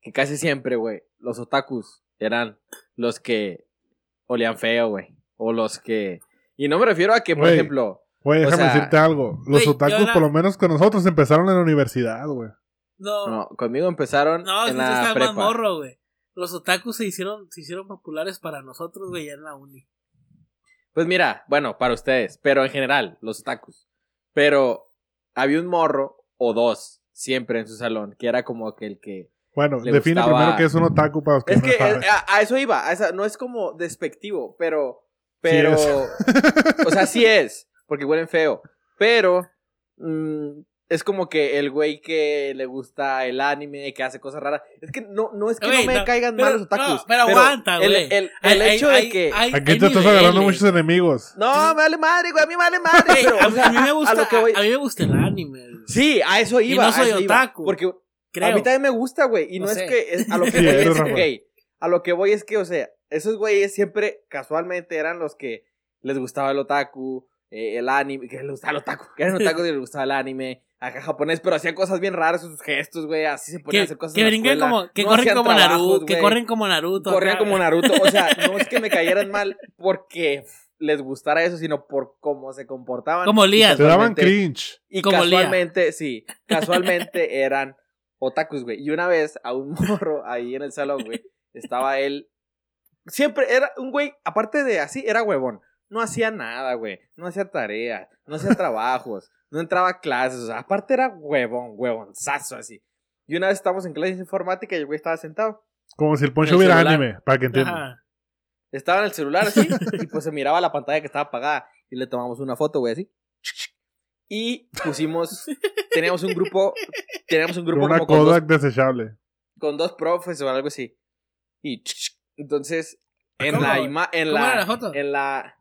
que casi siempre, güey, los otakus eran los que olían feo, güey. O los que. Y no me refiero a que, por ejemplo. Güey, O déjame sea, decirte algo. Los otakus, era- por lo menos con nosotros, empezaron en la universidad, güey. No, no, No, conmigo empezaron es en que la estás más prepa. morro, güey. Los otakus se hicieron, se hicieron populares para nosotros, güey, ya en la uni. Pues mira, bueno, para ustedes, pero en general, los otakus. Pero había un morro o dos siempre en su salón, que era como que el que... Bueno, Le define gustaba- primero qué es un otaku para los que Es no que saben. eh, a, a eso iba, a esa- no es como despectivo, pero... Pero... Sí o sea, sí es, porque huelen feo. Pero... mm, es como que el güey que le gusta el anime, que hace cosas raras. Es que no, no es que no me no, caigan pero- mal los otakus. no, pero aguanta, el- güey. El, el, Hay- hecho hay- de que... hay- Aquí te estás agarrando muchos enemigos. No, me vale madre, güey, a mí me vale madre. Pero, a, o sea, a mí me gusta, a lo que voy- a mí me gusta el anime. güey. Sí, a eso Y iba. no a soy eso iba. otaku, Porque Creo. a mí también me gusta, güey. Y no, No es que. es- a lo que Sí, voy es ok, A lo que voy es que, o sea, esos güeyes siempre casualmente eran los que les gustaba el otaku, eh, el anime, que les gustaba el otaku, que eran otaku y les gustaba el anime, acá japonés, pero hacían cosas bien raras, sus gestos, güey, así se ponían a hacer cosas que en la brincan escuela, como, que no corren como trabajos, Naruto, que corren como Naruto. corrían acá, como. Naruto, o sea, no es que me cayeran mal porque les gustara eso, sino por cómo se comportaban. Como Y Lian. Te daban cringe. y Como Lía. casualmente, sí, casualmente eran otakus, güey. Y una vez a un morro ahí en el salón, güey, estaba él. Siempre era un güey, aparte de así, era huevón. No hacía nada, güey. No hacía tarea, no hacía trabajos, no entraba a clases. O sea, aparte era huevón, huevonzazo así. Y una vez estábamos en clases de informática y el güey estaba sentado. Como si el Poncho El hubiera anime, para que entiendan. Estaba en el celular así y pues se miraba la pantalla que estaba apagada y le tomamos una foto, güey, así. Y pusimos, teníamos un grupo, teníamos un grupo Con una como con dos, Kodak desechable. con dos profes o algo así. Y entonces en ¿Cómo? la ima- en ¿Cómo la, era la foto? en la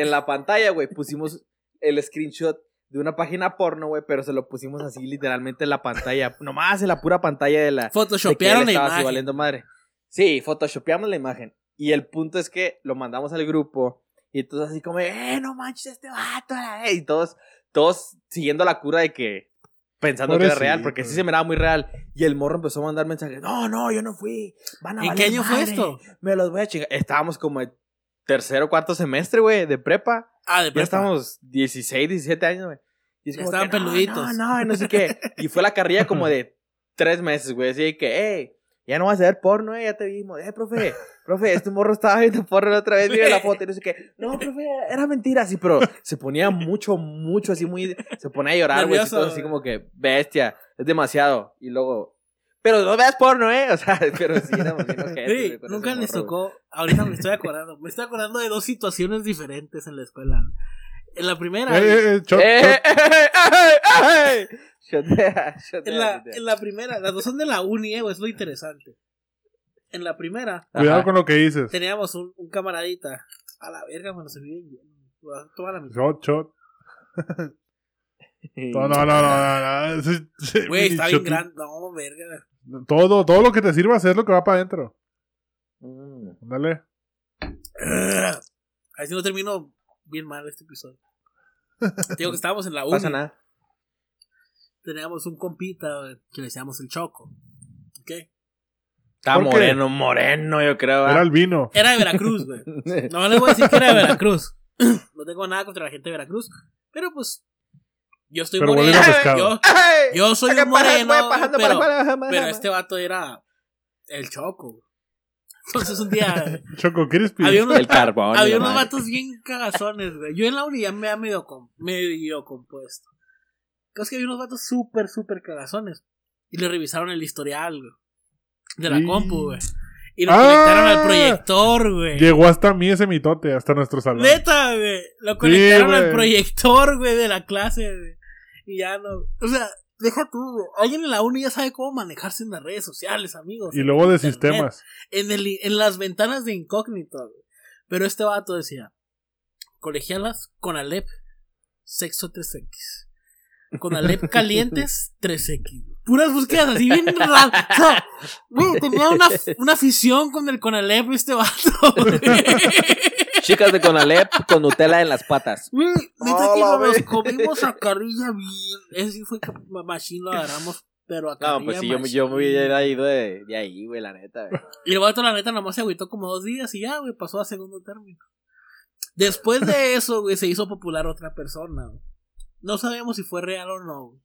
en la pantalla, güey, pusimos el screenshot de una página porno, güey, pero se lo pusimos así literalmente en la pantalla, nomás en la pura pantalla de la de que él Photoshopearon la imagen. valiendo madre. Sí, photoshopeamos la imagen. Y el punto es que lo mandamos al grupo. Y todos así como, eh, no manches este vato. la vez", Y todos, todos siguiendo la cura de que, pensando que era real, porque sí se miraba muy real. Y el morro empezó a mandar mensajes, no, no, yo no fui. Van a ¿En qué año fue esto? Me los voy a chingar. Estábamos como tercero o cuarto semestre, güey, de prepa. Ah, de Ya prepa. estábamos 16, 17 años, güey. Y es Ya como estaban que, peluditos. No, no, no sé qué. Y fue la carrilla como de tres meses, güey. Así que, hey, ya no vas a ver porno, eh, ya te vimos. Eh, profe, profe, este morro estaba viendo porno la otra vez, mira la foto y no sé qué. No, profe, era mentira, sí, pero se ponía mucho, mucho, así muy. Se ponía a llorar, güey. así, todo como que, bestia, es demasiado. Y luego, Pero no veas porno, ¿eh? O sea, pero sí éramos bien ojetes, Sí, nunca les morro, tocó. Ahorita me estoy acordando. Me estoy acordando de dos situaciones diferentes en la escuela. En la primera, Eh, eh, eh. ¡Eh, eh, eh, eh, eh! En, la, primera, las dos son de la uni, eh, es lo interesante. En la primera, Cuidado Ajá. con lo que dices. teníamos un, un camaradita. A la verga, me lo serví bien lleno. Voy a tomar la mitad. Shot, shot. No, no, no, no, no, no. Sí, sí, Güey, está bien grande. No, verga. Todo, todo lo que te sirva es lo que va para adentro. Mm. Dale. A ver si no termino bien mal este episodio. Digo que estábamos en la No uni. pasa nada. Teníamos un compita que le decíamos el Choco. ¿Ok? Estaba moreno, moreno, yo creo. ¿va? Era el vino. Era de Veracruz, güey. No les voy a decir que era de Veracruz. No tengo nada contra la gente de Veracruz. Pero pues. Yo estoy Pero moreno. Yo, yo soy un moreno. pero, pero este vato era el Choco. Entonces un día. Choco Crispy. había unos, El carbón. había unos vatos bien cagazones, güey. Yo en la uni ya me había medio, com- medio compuesto. Es que había unos vatos súper, súper cagazones. Y le revisaron el historial, güey. De la Y- compu, güey. Y lo ¡Ah! conectaron al proyector, güey. Llegó hasta mí ese mitote, hasta nuestro salón. Neta, güey. Lo conectaron al proyector, güey, de la clase, güey. Y ya no. O sea, deja tú. Alguien en la uni ya sabe cómo manejarse en las redes sociales, amigos. Y luego de Internet, sistemas. En, el, en las ventanas de incógnito, güey. Pero este vato decía: colegialas con Alep, sexo 3X. Con Alep calientes, 3X. Puras búsquedas así bien raras. O sea, güey, tenía una, una afición con el Conalep este vato, güey. Chicas de Conalep con Nutella en las patas. Güey, neta que nos ve- comimos a carrilla bien. Ese sí fue que Machine lo agarramos, pero a carrilla No, pues sí, yo, me- yo me hubiera ido de, de ahí, güey, la neta. güey. Y el vato, la neta, nomás se agüitó como dos días y ya, güey, pasó a segundo término. Después de eso, güey, se hizo popular otra persona. güey. No sabemos si fue real o no, güey.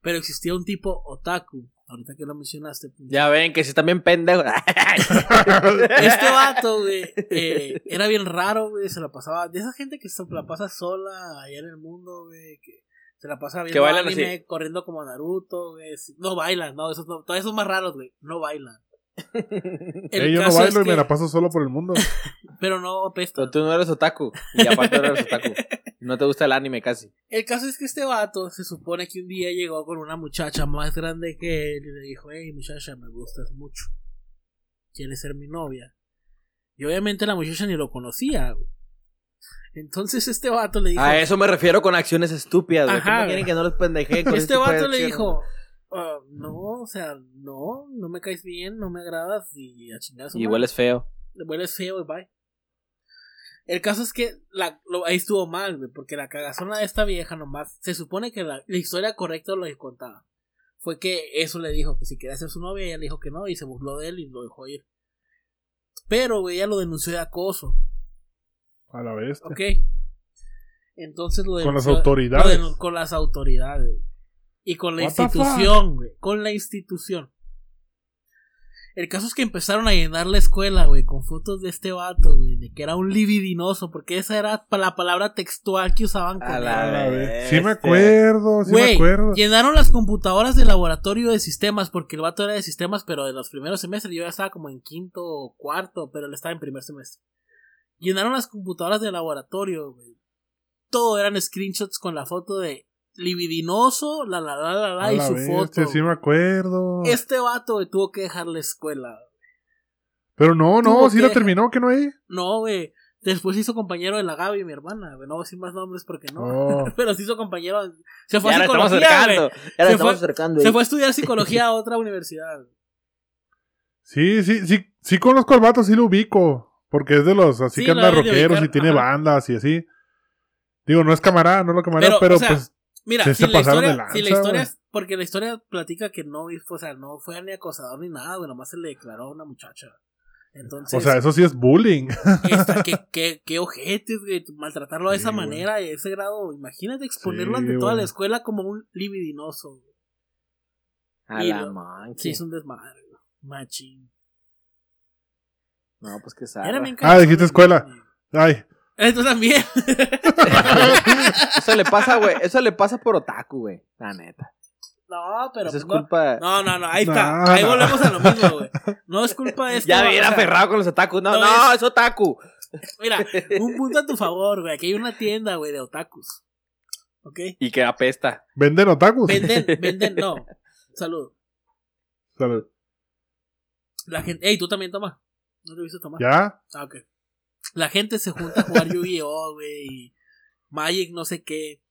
Pero existía un tipo otaku. Ahorita que lo mencionaste. pues. Ya ven que si están bien pendejos. Este vato, güey, eh, era bien raro, güey. Se la pasaba. De esa gente que se la pasa sola allá en el mundo, güey. Que se la pasa viendo bailan anime, así. corriendo como Naruto, güey. No bailan, no, esos no. Todos esos más raros, güey. No bailan. El Eh, yo no caso bailo es y me que- la paso solo por el mundo. Pero no apesta. Pero tú no eres otaku. Y aparte no eres otaku. No te gusta el anime casi. El caso es que este vato se supone que un día llegó con una muchacha más grande que él y le dijo, hey muchacha, me gustas mucho. ¿Quieres ser mi novia? Y obviamente la muchacha ni lo conocía. güey. Entonces este vato le dijo... A eso me refiero con acciones estúpidas, güey. Ajá, ¿Cómo quieren que no los pendejeen con este de vato le dijo, "Ah, no, o sea, no, no me caes bien, no me agradas y a su Y hueles feo. hueles feo y bye. El caso es que la, lo- ahí estuvo mal, güey, porque la cagazona de esta vieja nomás, se supone que la, la historia correcta lo que contaba. Fue que eso le dijo que si quería ser su novia, ella le dijo que no y se burló de él y lo dejó ir. Pero, güey, ella lo denunció de acoso, A la vez. ¿ok? Entonces lo Con las denunció- autoridades. con las autoridades. Y con la What institución, güey. Con la institución. El caso es que empezaron a llenar la escuela, güey, con fotos de este vato, güey, de que era un libidinoso, porque esa era pa- la palabra textual que usaban con él. Sí me acuerdo, sí me acuerdo. llenaron las computadoras del laboratorio de sistemas, porque el vato era de sistemas, pero de los primeros semestres, yo ya estaba como en quinto o cuarto, pero él estaba en primer semestre. Llenaron las computadoras del laboratorio, güey. Todo eran screenshots con la foto de libidinoso, la la la la la, y su bestia, foto. Sí me acuerdo. Este vato, güey, tuvo que dejar la escuela. Pero no, no, tuvo sí que la dejar- terminó, que no hay. No, güey. Después se hizo compañero de la Gaby, mi hermana, güey. No decir más nombres porque no. Oh. Pero se hizo compañero. Se fue Ya a estamos psicología. Ya Se estamos fue- acercando. Se ahí. fue a estudiar psicología a otra universidad. Sí, sí, sí, sí conozco al vato, sí lo ubico. Porque es de los así Sí, que anda rockeros y tiene ajá. bandas y así. Digo, no es camarada, no es lo camarada, Pero, pero, o sea, pues. Mira, Sí si, se la historia, lanza, si la historia, güey. es- porque la historia platica que no, o sea, no fue ni acosador ni nada, güey, nomás se le declaró a una muchacha. Entonces, O sea, eso sí es bullying. esta, qué, qué, qué ojetes, güey, maltratarlo de Sí, esa güey. manera, a ese grado, imagínate exponerlo Sí, ante toda la escuela como un libidinoso. güey. A Y la lo- mancha. Sí, es un desmadre, güey. machín. No, pues que sabe. Ah, dijiste escuela. Ay, Esto también. Eso le pasa, güey. Eso le pasa por otaku, güey. La neta. No, pero. Eso es pues, no- culpa. No, no, no, ahí No, está. ahí no. volvemos a lo mismo, güey. No es culpa de esto. Ya sea, aferrado con los otakus. No, no no, es- es otaku. Mira, un punto a tu favor, güey. Aquí hay una tienda, güey, de otakus. ¿Ok? Y que apesta. ¿Venden otakus? Venden, venden, no. Salud. Salud. La gente. Ey, tú también toma. No te he visto tomar. ¿Ya? Ah, ok. La gente se junta a jugar Yu-Gi-Oh, güey. y Magic, no sé qué.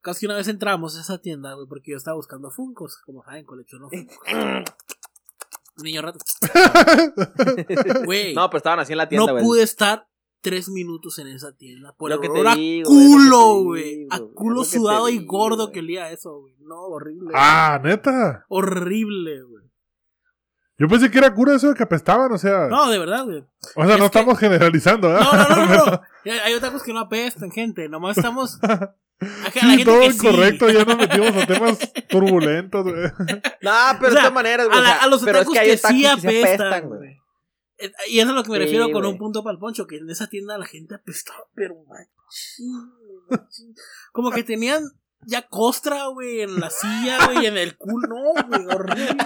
Casi una vez entramos a esa tienda, güey, porque yo estaba buscando Funkos. Como saben, colecciono Funkos. Niño rato. Güey. No, pero estaban así en la tienda, no pude estar tres minutos en esa tienda. Por Lo que te a digo, culo, güey. A culo sudado y gordo que olía eso, güey. No, horrible. ah, neta. Horrible, güey. Yo pensé que era cura eso de que apestaban, o sea. No, de verdad, güey. o sea, es no que- estamos generalizando, ¿eh? No, no, no, no. no. Hay hay otakus que no apestan, gente. Nomás estamos. Sí, gente todo que sí. incorrecto, ya nos metimos a temas turbulentos, güey. No, pero O sea, de todas maneras, güey. A, la- los pero es que hay que, otakus sí que se apestan, güey. Eh, Y eso es a lo que me Sí, refiero con un punto para el poncho, que en esa tienda la gente apestaba, pero machín, machín. Como que tenían ya costra, güey, en la silla, güey, en el culo. No, güey, horrible,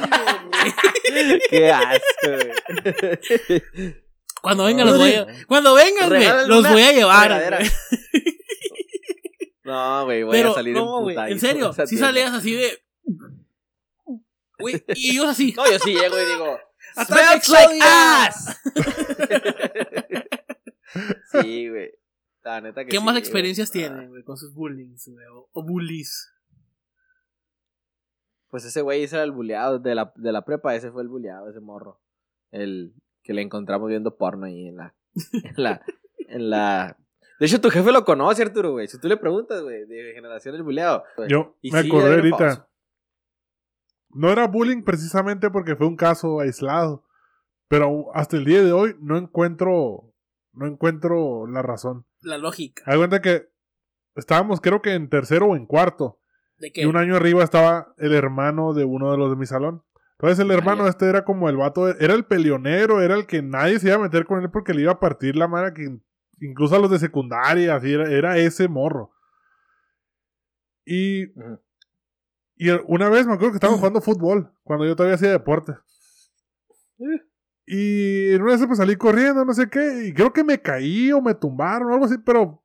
güey. Qué asco, güey. Cuando vengan los voy a... Cuando vengan, güey, los voy a llevar. No, güey, voy Pero, a salir no, güey, en emputadísimo serio, si tienda. salías así de... Güey, y ellos así... No, yo sí llego y digo. Smells like Exodia". ass. sí, güey. La neta que ¿Qué sí, más güey. experiencias Ah, tienen, güey, con sus bullings, güey, o, o bullies? Pues ese güey ese era el buleado de la, de la prepa, ese fue el buleado, ese morro. El que le encontramos viendo porno ahí en la. En la. En la... De hecho, tu jefe lo conoce, Arturo, güey. Si tú le preguntas, güey, de generación del buleado. güey. Yo Y me sí, acordé ahorita. No era bullying precisamente porque fue un caso aislado. Pero hasta el día de hoy no encuentro. No encuentro la razón. La lógica Hay cuenta que estábamos, creo que en tercero o en cuarto. de que... Y un año arriba estaba el hermano de uno de los de mi salón. Entonces el hermano ya. este era como el vato, era el peleonero, era el que nadie se iba a meter con él porque le iba a partir la mano que incluso a los de secundaria, así era, era ese morro. Y, y una vez me acuerdo que estábamos jugando fútbol, cuando yo todavía hacía deporte. Y en una vez pues salí corriendo, no sé qué, y creo que me caí o me tumbaron o algo así, pero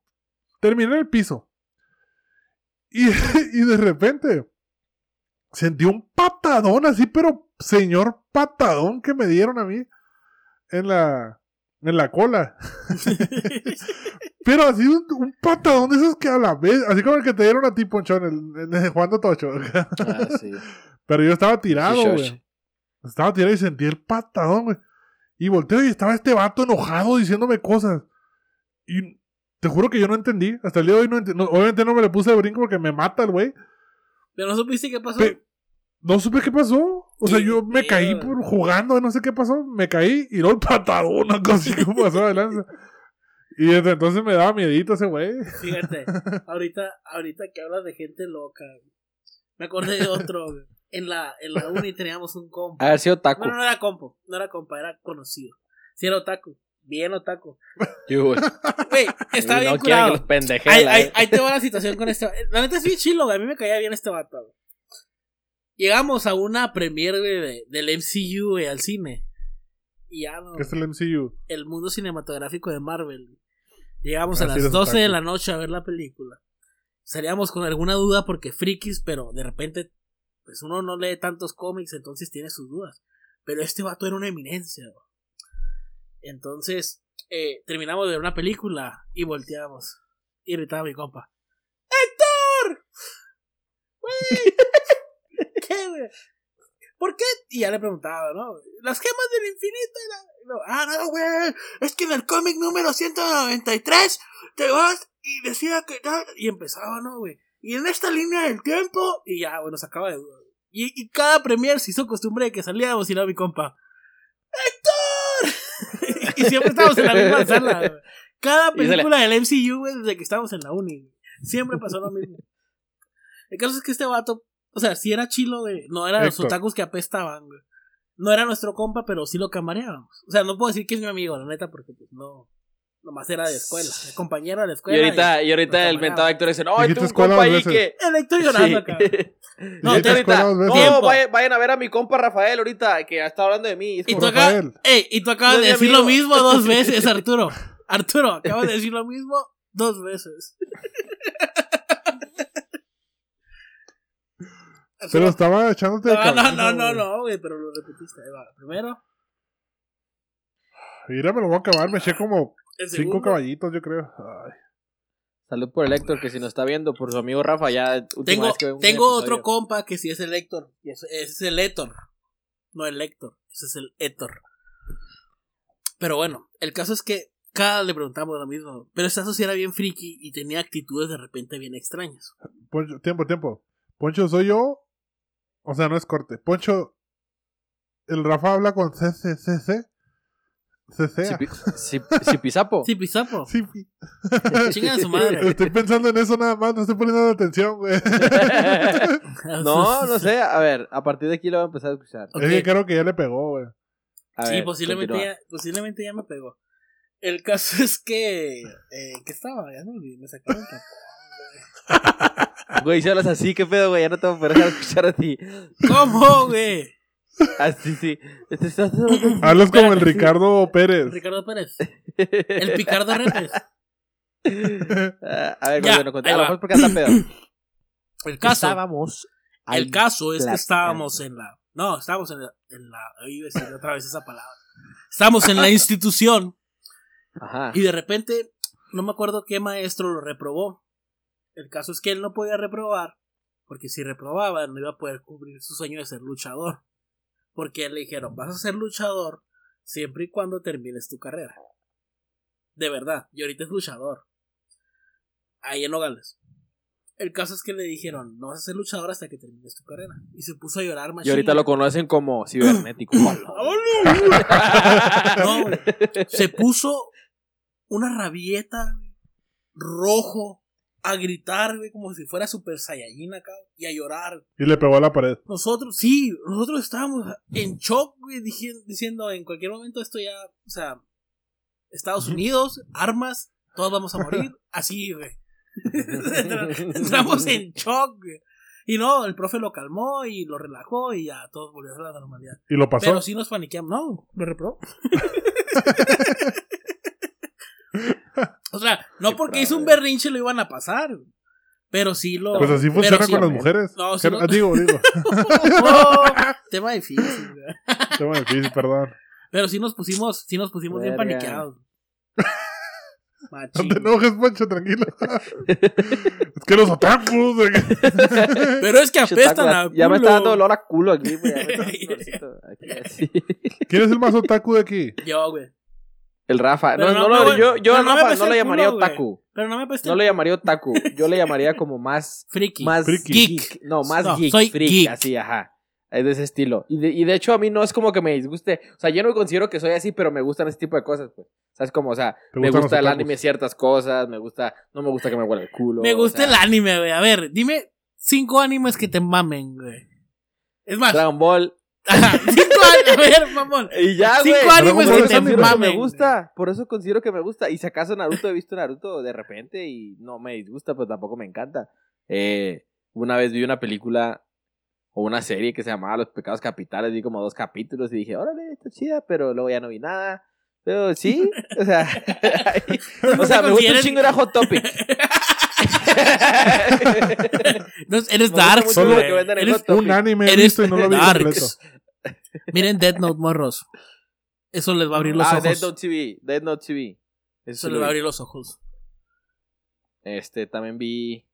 terminé en el piso. Y, y de repente sentí un patadón así, pero señor patadón que me dieron a mí en la, en la cola. Pero así un, un patadón de esos que a la vez, así como el que te dieron a ti, Ponchón, el, el de Juan de Tocho. Ah, sí. Pero yo estaba tirado, güey. Estaba tirado y sentí el patadón, güey. Y volteo y estaba este vato enojado diciéndome cosas. Y te juro que yo no entendí. Hasta el día de hoy no entendí. obviamente no me le puse de brinco porque me mata el güey. Pero no supiste qué pasó. Pe- no supe qué pasó. O sea, yo me caí por jugando, no sé qué pasó. Me caí y luego el patadón, una cosa así como pasó adelante. Y desde entonces me daba miedito ese güey. Fíjate, ahorita, ahorita que hablas de gente loca, me acordé de otro, güey. En la, en la uni teníamos un compa. Haber sido taco. Bueno, no era compo, no era compa, era conocido. Sí era otaku, bien otaku. Güey. Güey, está Y bien no quieren que curado. los. Ahí, ahí, ahí te va la situación con este La neta es bien chilo, güey. A mí me caía bien este vato, güey. Llegamos a una premiere güey, de- del MCU, güey, al cine. Y ya no. Que es el MCU. el mundo cinematográfico de Marvel. Llegamos a Así las eres 12 de la noche a ver la película. Salíamos con alguna duda porque frikis, pero de repente, pues uno no lee tantos cómics, entonces tiene sus dudas. Pero este vato era una eminencia. Entonces, eh, terminamos de ver una película y volteamos. Y gritaba mi compa. ¡Héctor! ¡Güey! ¿Qué, güey? ¿Por qué? Y ya le preguntaba, ¿no? Las gemas del infinito. y la- no, ah, no, güey. Es que en el cómic número 193 te vas y decía que. Y empezaba, ¿no, güey? Y en esta línea del tiempo. Y ya, bueno, sacaba de duda. güey. Y, y cada premier se hizo costumbre de que salíamos y era mi compa. ¡Héctor! y siempre estábamos en la misma sala. Cada se película del MCU, güey, desde que estábamos en la uni. Siempre pasó lo mismo. El caso es que este vato, o sea, sí era chilo, güey. No era de los otakus que apestaban, güey. No era nuestro compa, pero sí lo camareábamos. O sea, no puedo decir que es mi amigo, la neta, porque pues no. Nomás era de escuela. El compañero de la Y escuela. ahorita, y ahorita lo el mentado Héctor dice, no, tú un escuela compa ahí veces. que... El Héctor llorando Sí. acá. No, Dijiste ahorita, escuela no, vayan, vayan a ver a mi compa Rafael ahorita, que está hablando de mí. Y tú acá, Rafael. ey, y tú acabas No de decir lo mismo dos veces, Arturo. Arturo, acabas de decir lo mismo dos veces. Pero estaba echándote de No, no, cabeza, no, no, güey. no, güey, pero lo repetiste. Ahí va. Primero, Mira, me lo voy a acabar. Me eché como cinco caballitos, yo creo. Ay. Salud por el Héctor, que si nos está viendo, por su amigo Rafa, ya Tengo, vez que tengo episodio. otro compa que sí es el Héctor. Y ese, ese es el Héctor. No el Héctor. Ese es el Héctor. Pero bueno, el caso es que cada le preguntamos lo mismo. Pero esta sí era bien friki y tenía actitudes de repente bien extrañas. Poncho, tiempo, tiempo. Poncho, ¿soy yo? O sea, no es corte. Poncho, ¿el Rafa habla con CCCC? Sí, pi- Chingan a su madre. Estoy pensando en eso nada más, no estoy poniendo atención, güey. no, no sé. A ver, a partir de aquí lo voy a empezar a escuchar. Ok. Es que creo que ya le pegó, güey. Sí, ver, posiblemente continúa. ya, posiblemente ya me pegó. El caso es que. Eh, ¿Qué estaba? Ya me olvidé, me sacaron Güey, si hablas así, qué pedo, güey. Ya no te voy a poder escuchar a ti. ¿Cómo, güey? Así, sí. Este Hablas como el. Ricardo Pérez. Ricardo Pérez. El Picardo Repes. Ah, a ver, Ya, ahí A lo mejor porque anda pedo. El caso. Estábamos. El caso es que estábamos en la. No, estábamos en la. En la ahí iba a decir otra vez esa palabra. Estábamos en la institución Ajá. y de repente, no me acuerdo qué maestro lo reprobó. El caso es que él no podía reprobar, porque si reprobaba no iba a poder cubrir su sueño de ser luchador. Porque le dijeron, vas a ser luchador siempre y cuando termines tu carrera. De verdad, y ahorita es luchador. Ahí en Nogales. El caso es que le dijeron, no vas a ser luchador hasta que termines tu carrera. Y se puso a llorar más. Y ahorita lo conocen como cibernético. No, güey. Se puso una rabieta, rojo, a gritar, güey, como si fuera Super Saiyajin acá, y a llorar. Y le pegó a la pared. Nosotros, sí, nosotros estábamos en shock, güey, diciendo en cualquier momento esto ya, o sea, Estados Unidos, armas, todos vamos a morir, así, güey. Entramos en shock, güey. Y no, el profe lo calmó y lo relajó y ya todos volvieron a la normalidad. Y lo pasó. Pero sí nos paniqueamos. No, lo reprobó. o sea, no porque hizo un berrinche lo iban a pasar. Pero sí lo. Pues así funciona sí- con las mujeres. No, sí no- Digo, digo. Oh, tema difícil, güey. Tema difícil, perdón. Pero sí nos pusimos, sí nos pusimos bien paniqueados. No Machín. te enojes, Poncho, tranquilo. es que los otakus. que- Pero es que apestan a. Ya me está culo. dando dolor a culo aquí, güey. ¿Quién es el más otaku de aquí? Yo, güey. El Rafa. Pero No, no no, yo, yo al Rafa no le llamaría culo, otaku. Pero no me apesta. No le llamaría otaku. Yo le llamaría como más. Friki. Más Friki. Geek. No, más No, geek. soy freak, geek. así, ajá. Es de ese estilo. Y de, y de hecho, a mí no es como que me disguste. O sea, yo no me considero que soy así, pero me gustan ese tipo de cosas, pues. ¿Sabes cómo? O sea, ¿Te me gusta el anime ciertas cosas, me gusta. No me gusta que me huela el culo. Me o gusta sea, el anime, güey. A ver, dime cinco animes que te mamen, güey. Es más, Dragon Ball. ajá, a ver, mamón. Y ya, Cinco güey. animes Por que eso te mamen, me gusta. Por eso considero que me gusta. Y si acaso Naruto he visto Naruto de repente y no me disgusta, pero tampoco me encanta. Eh, una vez vi una película o una serie que se llamaba Los Pecados Capitales. Vi como dos capítulos y dije, órale, está chida, pero luego ya no vi nada. Pero sí, o sea, o sea, me gusta un chingo era Hot Topic. No, eres dark, mucho lo que vendan en Eres. Un anime he visto y no lo vi completo. Miren Dead Note, morros. Eso les va a abrir los Ah, ojos. Dead Note TV, Dead Note TV. Eso Eso sí les va a abrir los ojos. Este, también vi.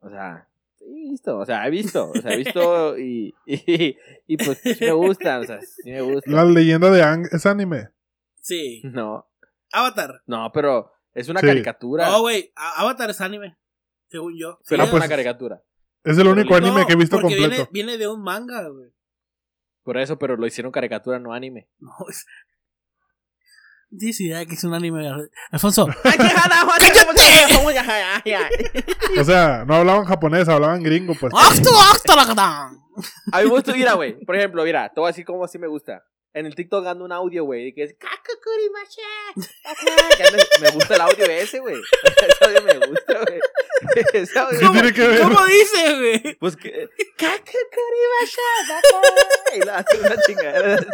O sea, he visto, o sea, he visto, o sea, he visto y, y, y pues sí me gustan, o sea, sí me gustan. La leyenda de Ang es anime. Sí. No, Avatar. no, pero es una Sí. caricatura. No, güey. Avatar es anime. Según yo. pero Ah, es pues, una caricatura. Es el único No, anime que he visto completo. Viene, viene de un manga, güey. Por eso, pero lo hicieron caricatura, no anime. No, es. Tienes idea que es un anime. Alfonso. O sea, no hablaban japonés, hablaban gringo, pues. ¡Acto, acto, la gata! A mí me gusta, mira, güey. Por ejemplo, mira, te voy a decir cómo así me gusta. En el TikTok ando un audio, güey, que es Me gusta el audio ese, güey. Ese audio me gusta, güey. Ese audio- ¿Qué tiene que ver? ¿Cómo dice, güey? Pues que. Y la hace una chingadera.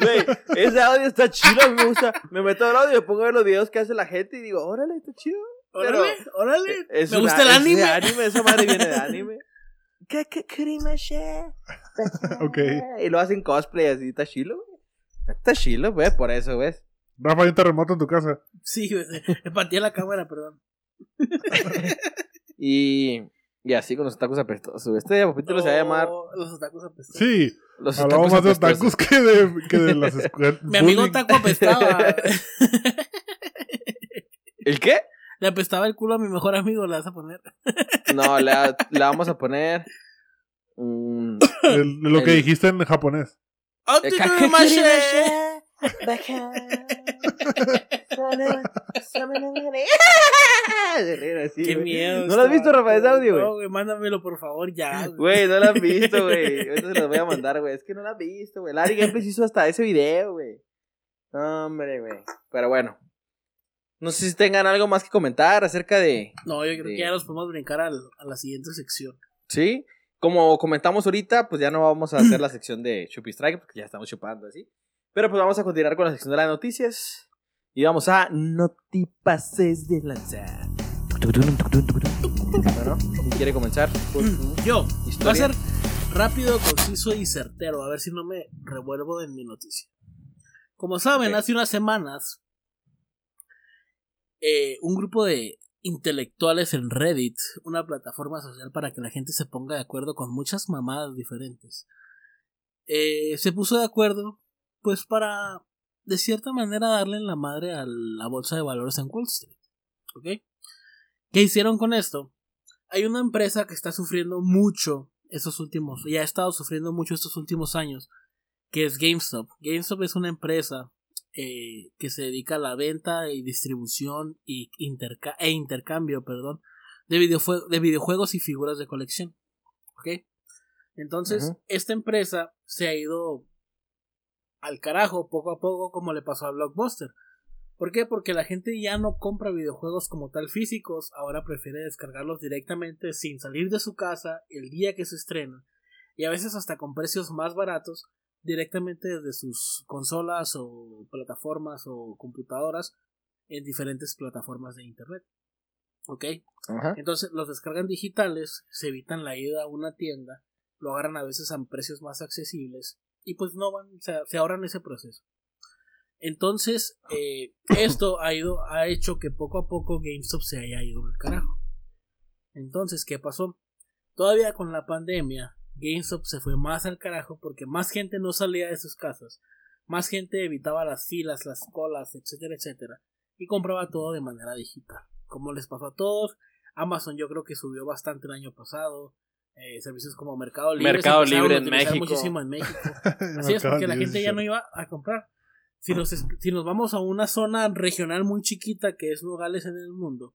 Güey, ese audio está chido, me gusta. Me meto al audio y me pongo a ver los videos que hace la gente y digo, órale, está chido. Órale, órale. Es Me una- gusta el es anime. de anime, esa madre viene de anime. Kakukurimashi, Ok. Y lo hacen cosplay así, está chilo, güey. Está chilo, güey, por eso, güey. Rafa, hay un terremoto en tu casa. Sí, güey. Me partí la cámara, perdón. Y, y así con los otakus apestosos. Este capítulo se va a llamar Oh, Los otakus apestosos. Sí, Los hablamos más de otakus que de, que de las escuelas. Mi amigo otaku apestaba. ¿El qué? Le apestaba el culo a mi mejor amigo, le vas a poner. No, le, le vamos a poner. El- lo que dijiste en japonés. Qué miedo. ¿No lo has visto, Rafa, ese audio, güey? No, güey, mándamelo, por favor, ya. güey. No lo has visto, güey. Ahorita se los voy a mandar, güey. Es que no lo has visto, güey. Larry Gameplays hizo hasta ese video, güey. Hombre, güey. Pero bueno. No sé si tengan algo más que comentar acerca de. No, yo creo que ya nos podemos brincar al- a la siguiente sección. ¿Sí? Como comentamos ahorita, pues ya no vamos a hacer la sección de Chupi Strike porque ya estamos chupando así. Pero pues vamos a continuar con la sección de las noticias. Y vamos a Notipases de lanzar. Bueno, ¿quién quiere comenzar? su Yo, va a ser rápido, conciso y certero. A ver si no me revuelvo en mi noticia. Como saben, hace unas semanas, eh, un grupo de intelectuales en Reddit, una plataforma social para que la gente se ponga de acuerdo con muchas mamadas diferentes, eh, se puso de acuerdo, pues para, de cierta manera, darle en la madre a la bolsa de valores en Wall Street. ¿Ok? ¿Qué hicieron con esto? Hay una empresa que está sufriendo mucho estos últimos, ya ha estado sufriendo mucho estos últimos años, que es GameStop. GameStop es una empresa eh, que se dedica a la venta y distribución y interca- e intercambio, perdón, de, videojue- de videojuegos y figuras de colección. ¿Ok? Entonces, esta empresa se ha ido al carajo poco a poco como le pasó a Blockbuster. ¿Por qué? Porque la gente ya no compra videojuegos como tal físicos, ahora prefiere descargarlos directamente sin salir de su casa el día que se estrenan y a veces hasta con precios más baratos directamente desde sus consolas o plataformas o computadoras en diferentes plataformas de internet. ¿Ok? Ajá. Entonces los descargan digitales, se evitan la ida a una tienda, lo agarran a veces a precios más accesibles y pues no van, o sea, se ahorran ese proceso. Entonces, eh, esto ha ido, ha hecho que poco a poco GameStop se haya ido al carajo. Entonces, ¿qué pasó? Todavía con la pandemia, GameStop se fue más al carajo porque más gente no salía de sus casas, más gente evitaba las filas, las colas, etcétera, etcétera, y compraba todo de manera digital. Como les pasó a todos, Amazon yo creo que subió bastante el año pasado. eh, servicios como Mercado Libre. Mercado Libre en México. Muchísimo en México. Así es, porque la gente ya no iba a comprar. Si nos, si nos vamos a una zona regional muy chiquita que es Nogales en el mundo,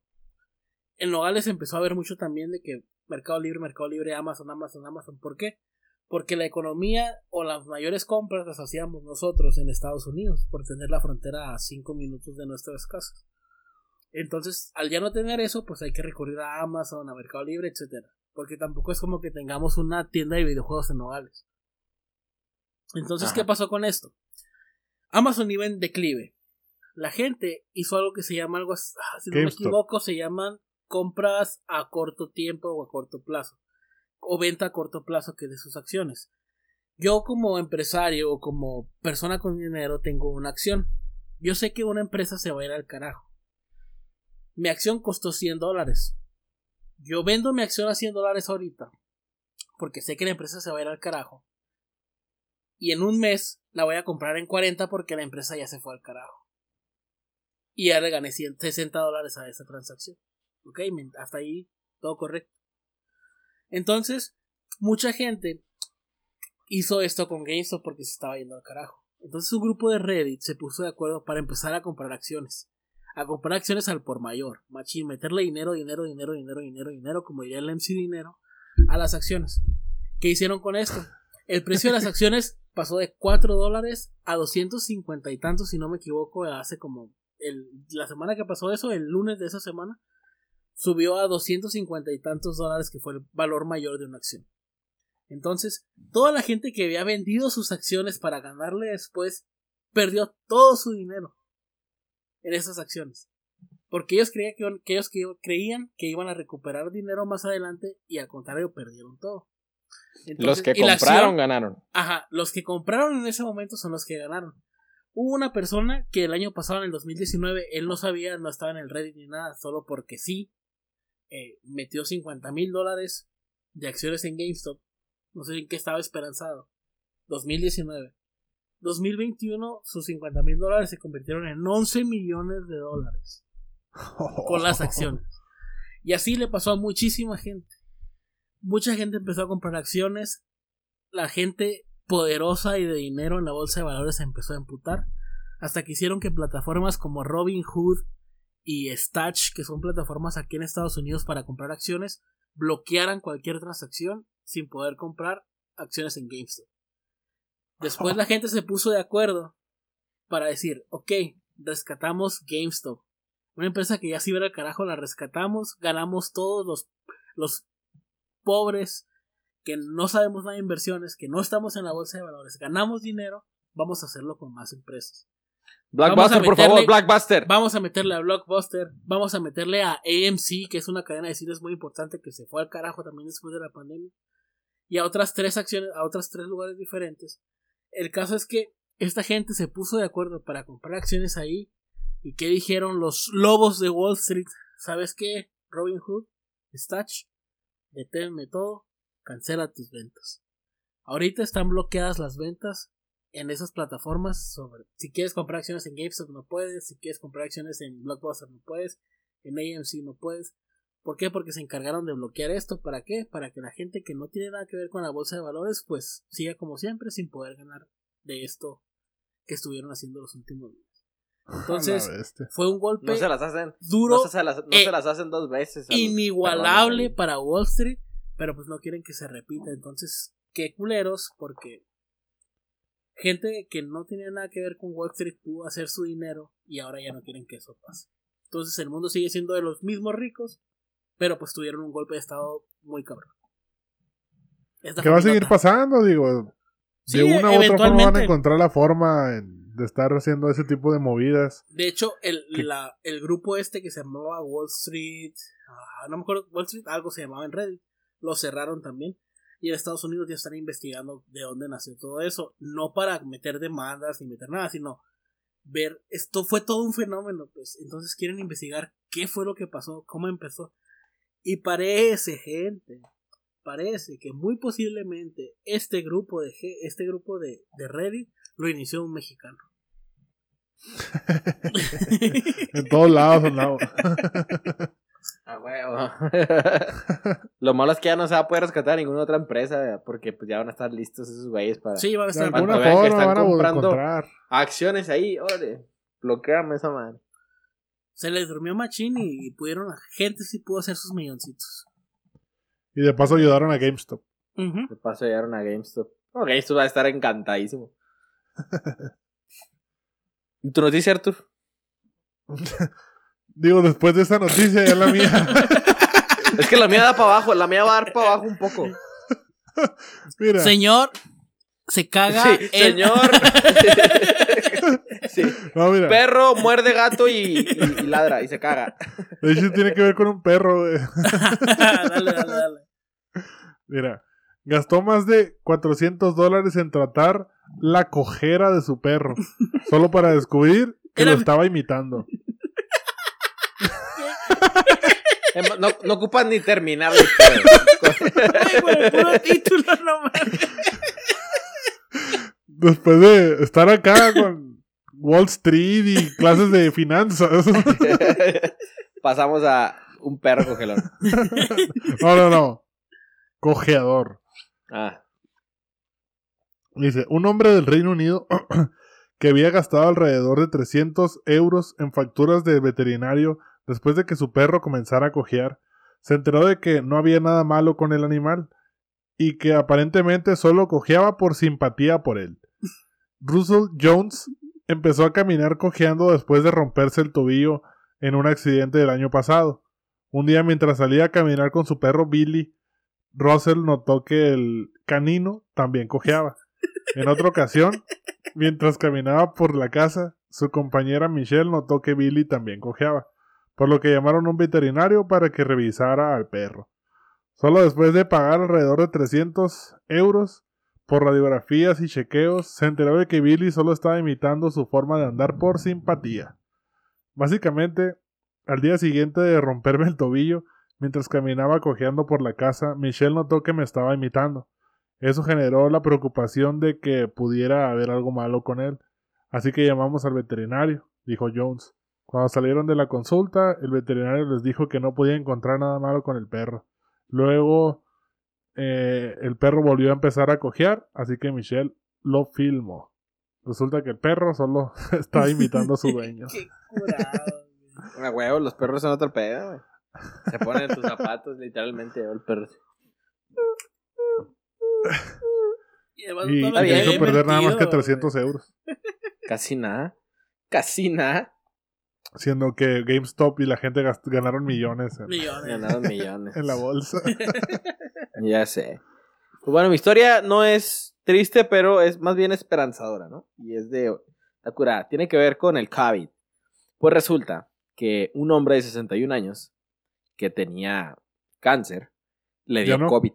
en Nogales empezó a haber mucho también de que Mercado Libre, Mercado Libre, Amazon, Amazon, Amazon. ¿Por qué? Porque la economía o las mayores compras las hacíamos nosotros en Estados Unidos por tener la frontera a 5 minutos de nuestras casas. Entonces, al ya no tener eso, pues hay que recurrir a Amazon, a Mercado Libre, etcétera. Porque tampoco es como que tengamos una tienda de videojuegos en Nogales. Entonces, Ajá. ¿qué pasó con esto? Amazon iba en declive. La gente hizo algo que se llama algo, ah, si no me equivoco, se llaman compras a corto tiempo o a corto plazo. O venta a corto plazo que de sus acciones. Yo como empresario o como persona con dinero tengo una acción. Yo sé que una empresa se va a ir al carajo. Mi acción costó 100 dólares. Yo vendo mi acción a 100 dólares ahorita. Porque sé que la empresa se va a ir al carajo. Y en un mes la voy a comprar en 40 porque la empresa ya se fue al carajo. Y ya le gané 100 60 dólares a esa transacción. Ok, hasta ahí todo correcto. Entonces, mucha gente hizo esto con GameStop porque se estaba yendo al carajo. Entonces un grupo de Reddit se puso de acuerdo para empezar a comprar acciones. A comprar acciones al por mayor. Machín, meterle dinero, dinero, dinero, dinero, dinero, dinero, como diría el MC Dinero, a las acciones. ¿Qué hicieron con esto? El precio de las acciones pasó de 4 dólares a 250 y tantos, si no me equivoco, hace como el, la semana que pasó eso, el lunes de esa semana, subió a 250 y tantos dólares, que fue el valor mayor de una acción. Entonces, toda la gente que había vendido sus acciones para ganarle después, perdió todo su dinero en esas acciones. Porque ellos creían que, ellos creían que iban a recuperar dinero más adelante y al contrario perdieron todo. los que compraron ganaron. Ajá, los que compraron en ese momento son los que ganaron. Hubo una persona que el año pasado, en el 2019, él no sabía, no estaba en el Reddit ni nada, solo porque sí, eh, metió 50 mil dólares de acciones en GameStop. No sé en qué estaba esperanzado. 2019. 2021, sus 50 mil dólares se convirtieron en 11 millones de dólares. Con las acciones. Y así le pasó a muchísima gente. Mucha gente empezó a comprar acciones. La gente poderosa y de dinero en la bolsa de valores se empezó a emputar. Hasta que hicieron que plataformas como Robinhood y Stach, que son plataformas aquí en Estados Unidos para comprar acciones, bloquearan cualquier transacción sin poder comprar acciones en GameStop. Después la gente se puso de acuerdo para decir, ok, rescatamos GameStop. Una empresa que ya se iba al carajo, la rescatamos, ganamos todos los, los pobres que no sabemos nada de inversiones, que no estamos en la bolsa de valores, ganamos dinero, vamos a hacerlo con más empresas. Blockbuster, por favor, Blockbuster. Vamos a meterle a Blockbuster, vamos a meterle a AMC, que es una cadena de cines muy importante que se fue al carajo también después de la pandemia, y a otras tres acciones, a otros tres lugares diferentes. El caso es que esta gente se puso de acuerdo para comprar acciones ahí. ¿Y qué dijeron los lobos de Wall Street? ¿Sabes qué? Robin Hood, Stach, deténme todo, cancela tus ventas. Ahorita están bloqueadas las ventas en esas plataformas sobre si quieres comprar acciones en GameStop no puedes, si quieres comprar acciones en Blockbuster no puedes, en AMC no puedes. ¿Por qué? Porque se encargaron de bloquear esto. ¿Para qué? Para que la gente que no tiene nada que ver con la bolsa de valores pues siga como siempre sin poder ganar de esto que estuvieron haciendo los últimos días. Entonces, fue un golpe no se las hacen, duro. No se las, no se las hacen dos veces. Inigualable para Wall Street, pero pues no quieren que se repita. Entonces, qué culeros, porque gente que no tenía nada que ver con Wall Street pudo hacer su dinero y ahora ya no quieren que eso pase. Entonces el mundo sigue siendo de los mismos ricos, pero pues tuvieron un golpe de estado muy cabrón. ¿Qué va a seguir pasando? Digo, de una u otra forma van a encontrar la forma de estar haciendo ese tipo de movidas. De hecho, el, el grupo este que se llamaba Wall Street, ah, no me acuerdo, Wall Street, algo se llamaba en Reddit, lo cerraron también. Y en Estados Unidos ya están investigando de dónde nació todo eso. No para meter demandas ni meter nada, sino ver, esto fue todo un fenómeno, pues. Entonces quieren investigar qué fue lo que pasó, cómo empezó. Y parece, gente, parece que muy posiblemente este grupo de, este grupo de, de Reddit lo inició un mexicano. en todos lados. A huevo. Lo malo es que ya no se va a poder rescatar ninguna otra empresa porque pues ya van a estar listos esos güeyes para. Sí, van a estar. De alguna forma que están van a comprando acciones ahí, órale. Bloqueame esa madre. Se les durmió Machín y pudieron. La gente sí pudo hacer sus milloncitos. Y de paso ayudaron a GameStop. De paso ayudaron a GameStop. No, GameStop va a estar encantadísimo. ¿Y tu noticia, Artur? Digo, después de esa noticia, ya la mía. es que la mía da para abajo, la mía va a dar para abajo un poco. Mira. Señor, se caga. Sí, Señor. sí. no, mira. Perro muerde gato y, ladra y se caga. De hecho, tiene que ver con un perro. dale, dale, dale. Mira, gastó más de 400 dólares en tratar la cojera de su perro, solo para descubrir que lo estaba imitando. No, no ocupan ni terminar título Después de estar acá con Wall Street y clases de finanzas. Pasamos a un perro cogelón. No, no, no. Cojeador. Ah. Dice, un hombre del Reino Unido que había gastado alrededor de 300 euros en facturas de veterinario después de que su perro comenzara a cojear, se enteró de que no había nada malo con el animal y que aparentemente solo cojeaba por simpatía por él. Russell Jones empezó a caminar cojeando después de romperse el tobillo en un accidente del año pasado. Un día mientras salía a caminar con su perro Billy, Russell notó que el canino también cojeaba. En otra ocasión, mientras caminaba por la casa, su compañera Michelle notó que Billy también cojeaba, por lo que llamaron a un veterinario para que revisara al perro. Solo después de pagar alrededor de 300 euros por radiografías y chequeos, se enteró de que Billy solo estaba imitando su forma de andar por simpatía. Básicamente, al día siguiente de romperme el tobillo, mientras caminaba cojeando por la casa, Michelle notó que me estaba imitando. Eso generó la preocupación de que pudiera haber algo malo con él. Así que llamamos al veterinario, dijo Jones. Cuando salieron de la consulta, el veterinario les dijo que no podía encontrar nada malo con el perro. Luego, eh, el perro volvió a empezar a cojear, así que Michelle lo filmó. Resulta que el perro solo estaba imitando a su dueño. Qué curado. A huevo, los perros son otro pedo, güey. Se ponen en tus zapatos, literalmente, el perro. Y además Y que hizo perder nada más que invertido, 300 euros. Casi nada. Casi nada. Siendo que GameStop y la gente ganaron millones en, Millones. Ganaron millones. en la bolsa. Ya sé. Pues bueno, mi historia no es triste, pero es más bien esperanzadora, ¿no? Y es de la cura. Tiene que ver con el COVID. Pues resulta que un hombre de 61 años que tenía cáncer le dio. COVID.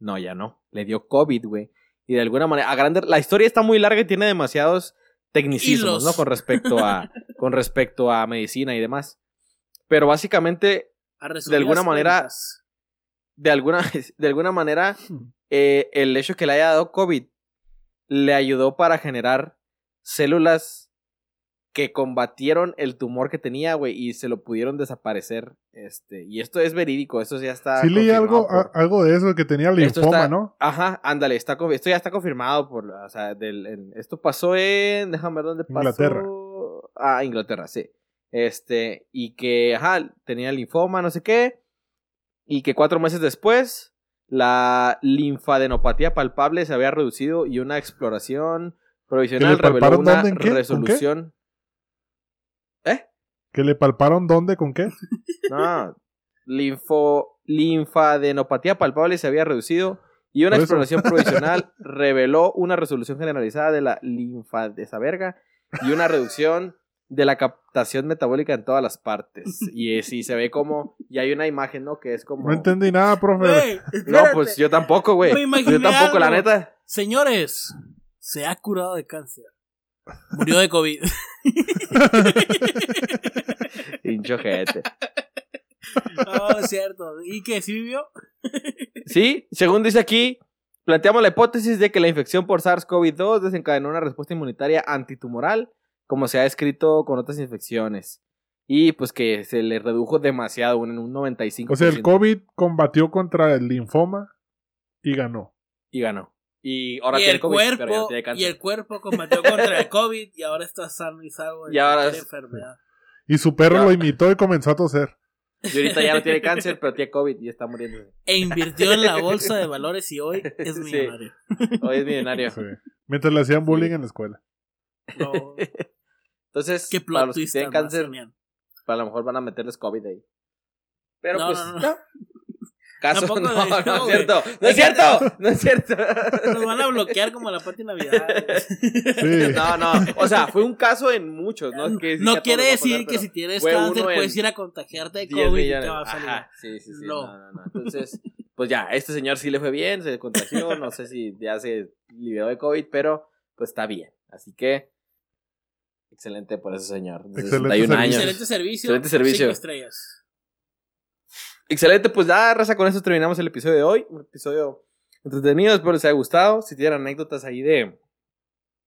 No, ya no. Le dio COVID, güey. Y de alguna manera, a grande, la historia está muy larga y tiene demasiados tecnicismos, Hilos. ¿no? Con respecto a, con respecto a medicina y demás. Pero básicamente de alguna manera- cuentas. de alguna, de alguna manera, eh, el hecho que le haya dado COVID le ayudó para generar células que combatieron el tumor que tenía, güey, y se lo pudieron desaparecer. Este, y esto es verídico, esto ya está. Sí leí algo, por- a- algo de eso, que tenía linfoma, está- ¿no? Ajá, ándale, está, esto ya está confirmado por, o sea, del, en- esto pasó en, déjame ver dónde pasó. Inglaterra. Ah, Inglaterra, sí. Este, y que, ajá, tenía linfoma, no sé qué, y que cuatro meses después la linfadenopatía palpable se había reducido y una exploración provisional ¿Que le reveló una resolución. ¿Eh? ¿Que le palparon dónde, con qué? No, linfo, linfadenopatía palpable se había reducido y una exploración provisional reveló una resolución generalizada de la linfa de esa verga y una reducción de la captación metabólica en todas las partes. Y sí, se ve como, y hay una imagen, ¿no? Que es como... No entendí nada, profe. No, pues yo tampoco, güey. Yo tampoco, la neta. Señores, se ha curado de cáncer. Murió de COVID. Pincho gente. No, es cierto. ¿Y qué? ¿Sí vivió? Sí, según dice aquí, planteamos la hipótesis de que la infección por SARS-CoV-2 desencadenó una respuesta inmunitaria antitumoral, como se ha escrito con otras infecciones. Y pues que se le redujo demasiado, en un 95%. O sea, el COVID combatió contra el linfoma y ganó. Y ganó. Y ahora y tiene el COVID, pero ya no cuerpo tiene y cáncer. el cuerpo combatió contra el COVID y ahora está sano y salvo de Y ahora es- enfermedad. Y su perro Ya. lo imitó y comenzó a toser. Y ahorita ya no tiene cáncer, pero tiene COVID y está muriendo. E invirtió en la bolsa de valores y hoy es Sí. millonario. Hoy es millonario. Sí. Mientras le hacían bullying en la escuela. No, Entonces, qué para los que tienen cáncer, Mastermian. a lo mejor van a meterles COVID ahí. Pero No, pues, no, no. no. Caso, Tampoco no, no, no, es cierto, no es cierto, no es cierto. Nos van a bloquear como la Pati Navidad. Sí. No, no, o sea, fue un caso en muchos, ¿no? Que No quiere decir que si tienes cáncer puedes ir a contagiarte de 10 COVID y te millones. va a salir. Ajá, sí, sí, sí. No. No. no, no. Entonces, pues ya, este señor sí le fue bien, se contagió, no sé si ya se liberó de COVID, pero pues está bien. Así que, excelente por ese señor. de Excelente 61 años. Excelente servicio. Excelente servicio. Cinco estrellas. Excelente, pues ya, raza, con eso terminamos el episodio de hoy. Un episodio entretenido, espero les haya gustado. Si tienen anécdotas ahí de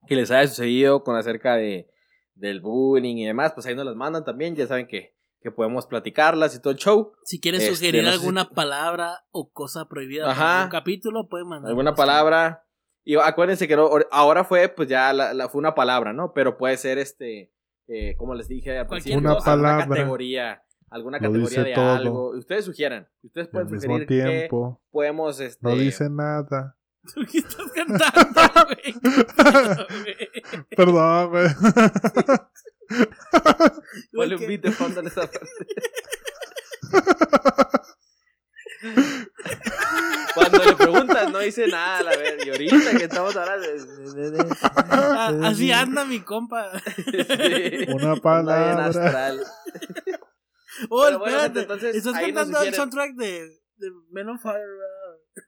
que les haya sucedido con acerca de del bullying y demás, pues ahí nos las mandan también. Ya saben que, que podemos platicarlas y todo el show. Si quieres Este, sugerir no sé si- alguna palabra o cosa prohibida Ajá. para un capítulo, pueden mandar. alguna palabra. Y acuérdense que no- ahora fue, pues ya la, la- fue una palabra, ¿no? Pero puede ser este, eh, como les dije al principio, Una o sea, palabra. Una categoría, alguna Lo categoría dice de todo. algo. Ustedes sugieran. Ustedes pueden mismo sugerir qué tiempo. podemos. Este, No dice nada. ¿Por qué estás cantando, güey? Perdón, güey. Ponle un beat de fondo en esa parte. Cuando le preguntas, no dice nada, la ver. Y ahorita que estamos hablando. de- Ah, Así anda mi compa. Sí. Una palabra. astral. Oh, Pero bueno, espérate. entonces, Estás ahí nos cantando el sugieren- soundtrack de, de Men on Fire. ¿verdad?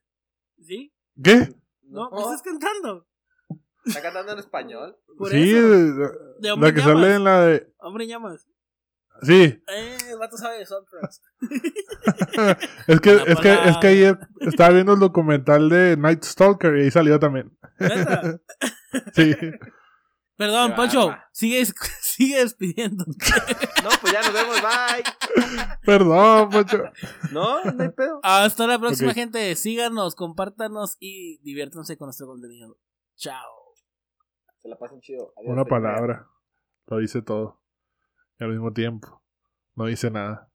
¿Sí? ¿Qué? No, No, ¿qué estás cantando? está cantando en español. Por sí, eso. de- De hombre la que llamas. sale en la de. Hombre en llamas. Sí, Eh, el vato sabe de soundtracks. es que, La es que, es palabra. que ayer estaba viendo el documental de Night Stalker y ahí salió también. ¿Neta? Sí. Perdón, Qué barba. Sigue, sigue despidiendo. No, pues ya nos vemos, bye. Perdón, Pocho. No, no hay pedo. Hasta la próxima, gente. Síganos, compártanos y diviértanse con nuestro contenido. Chao. Se la pasen chido. Adiós, Una palabra. Lo dice todo. Y al mismo tiempo. No dice nada.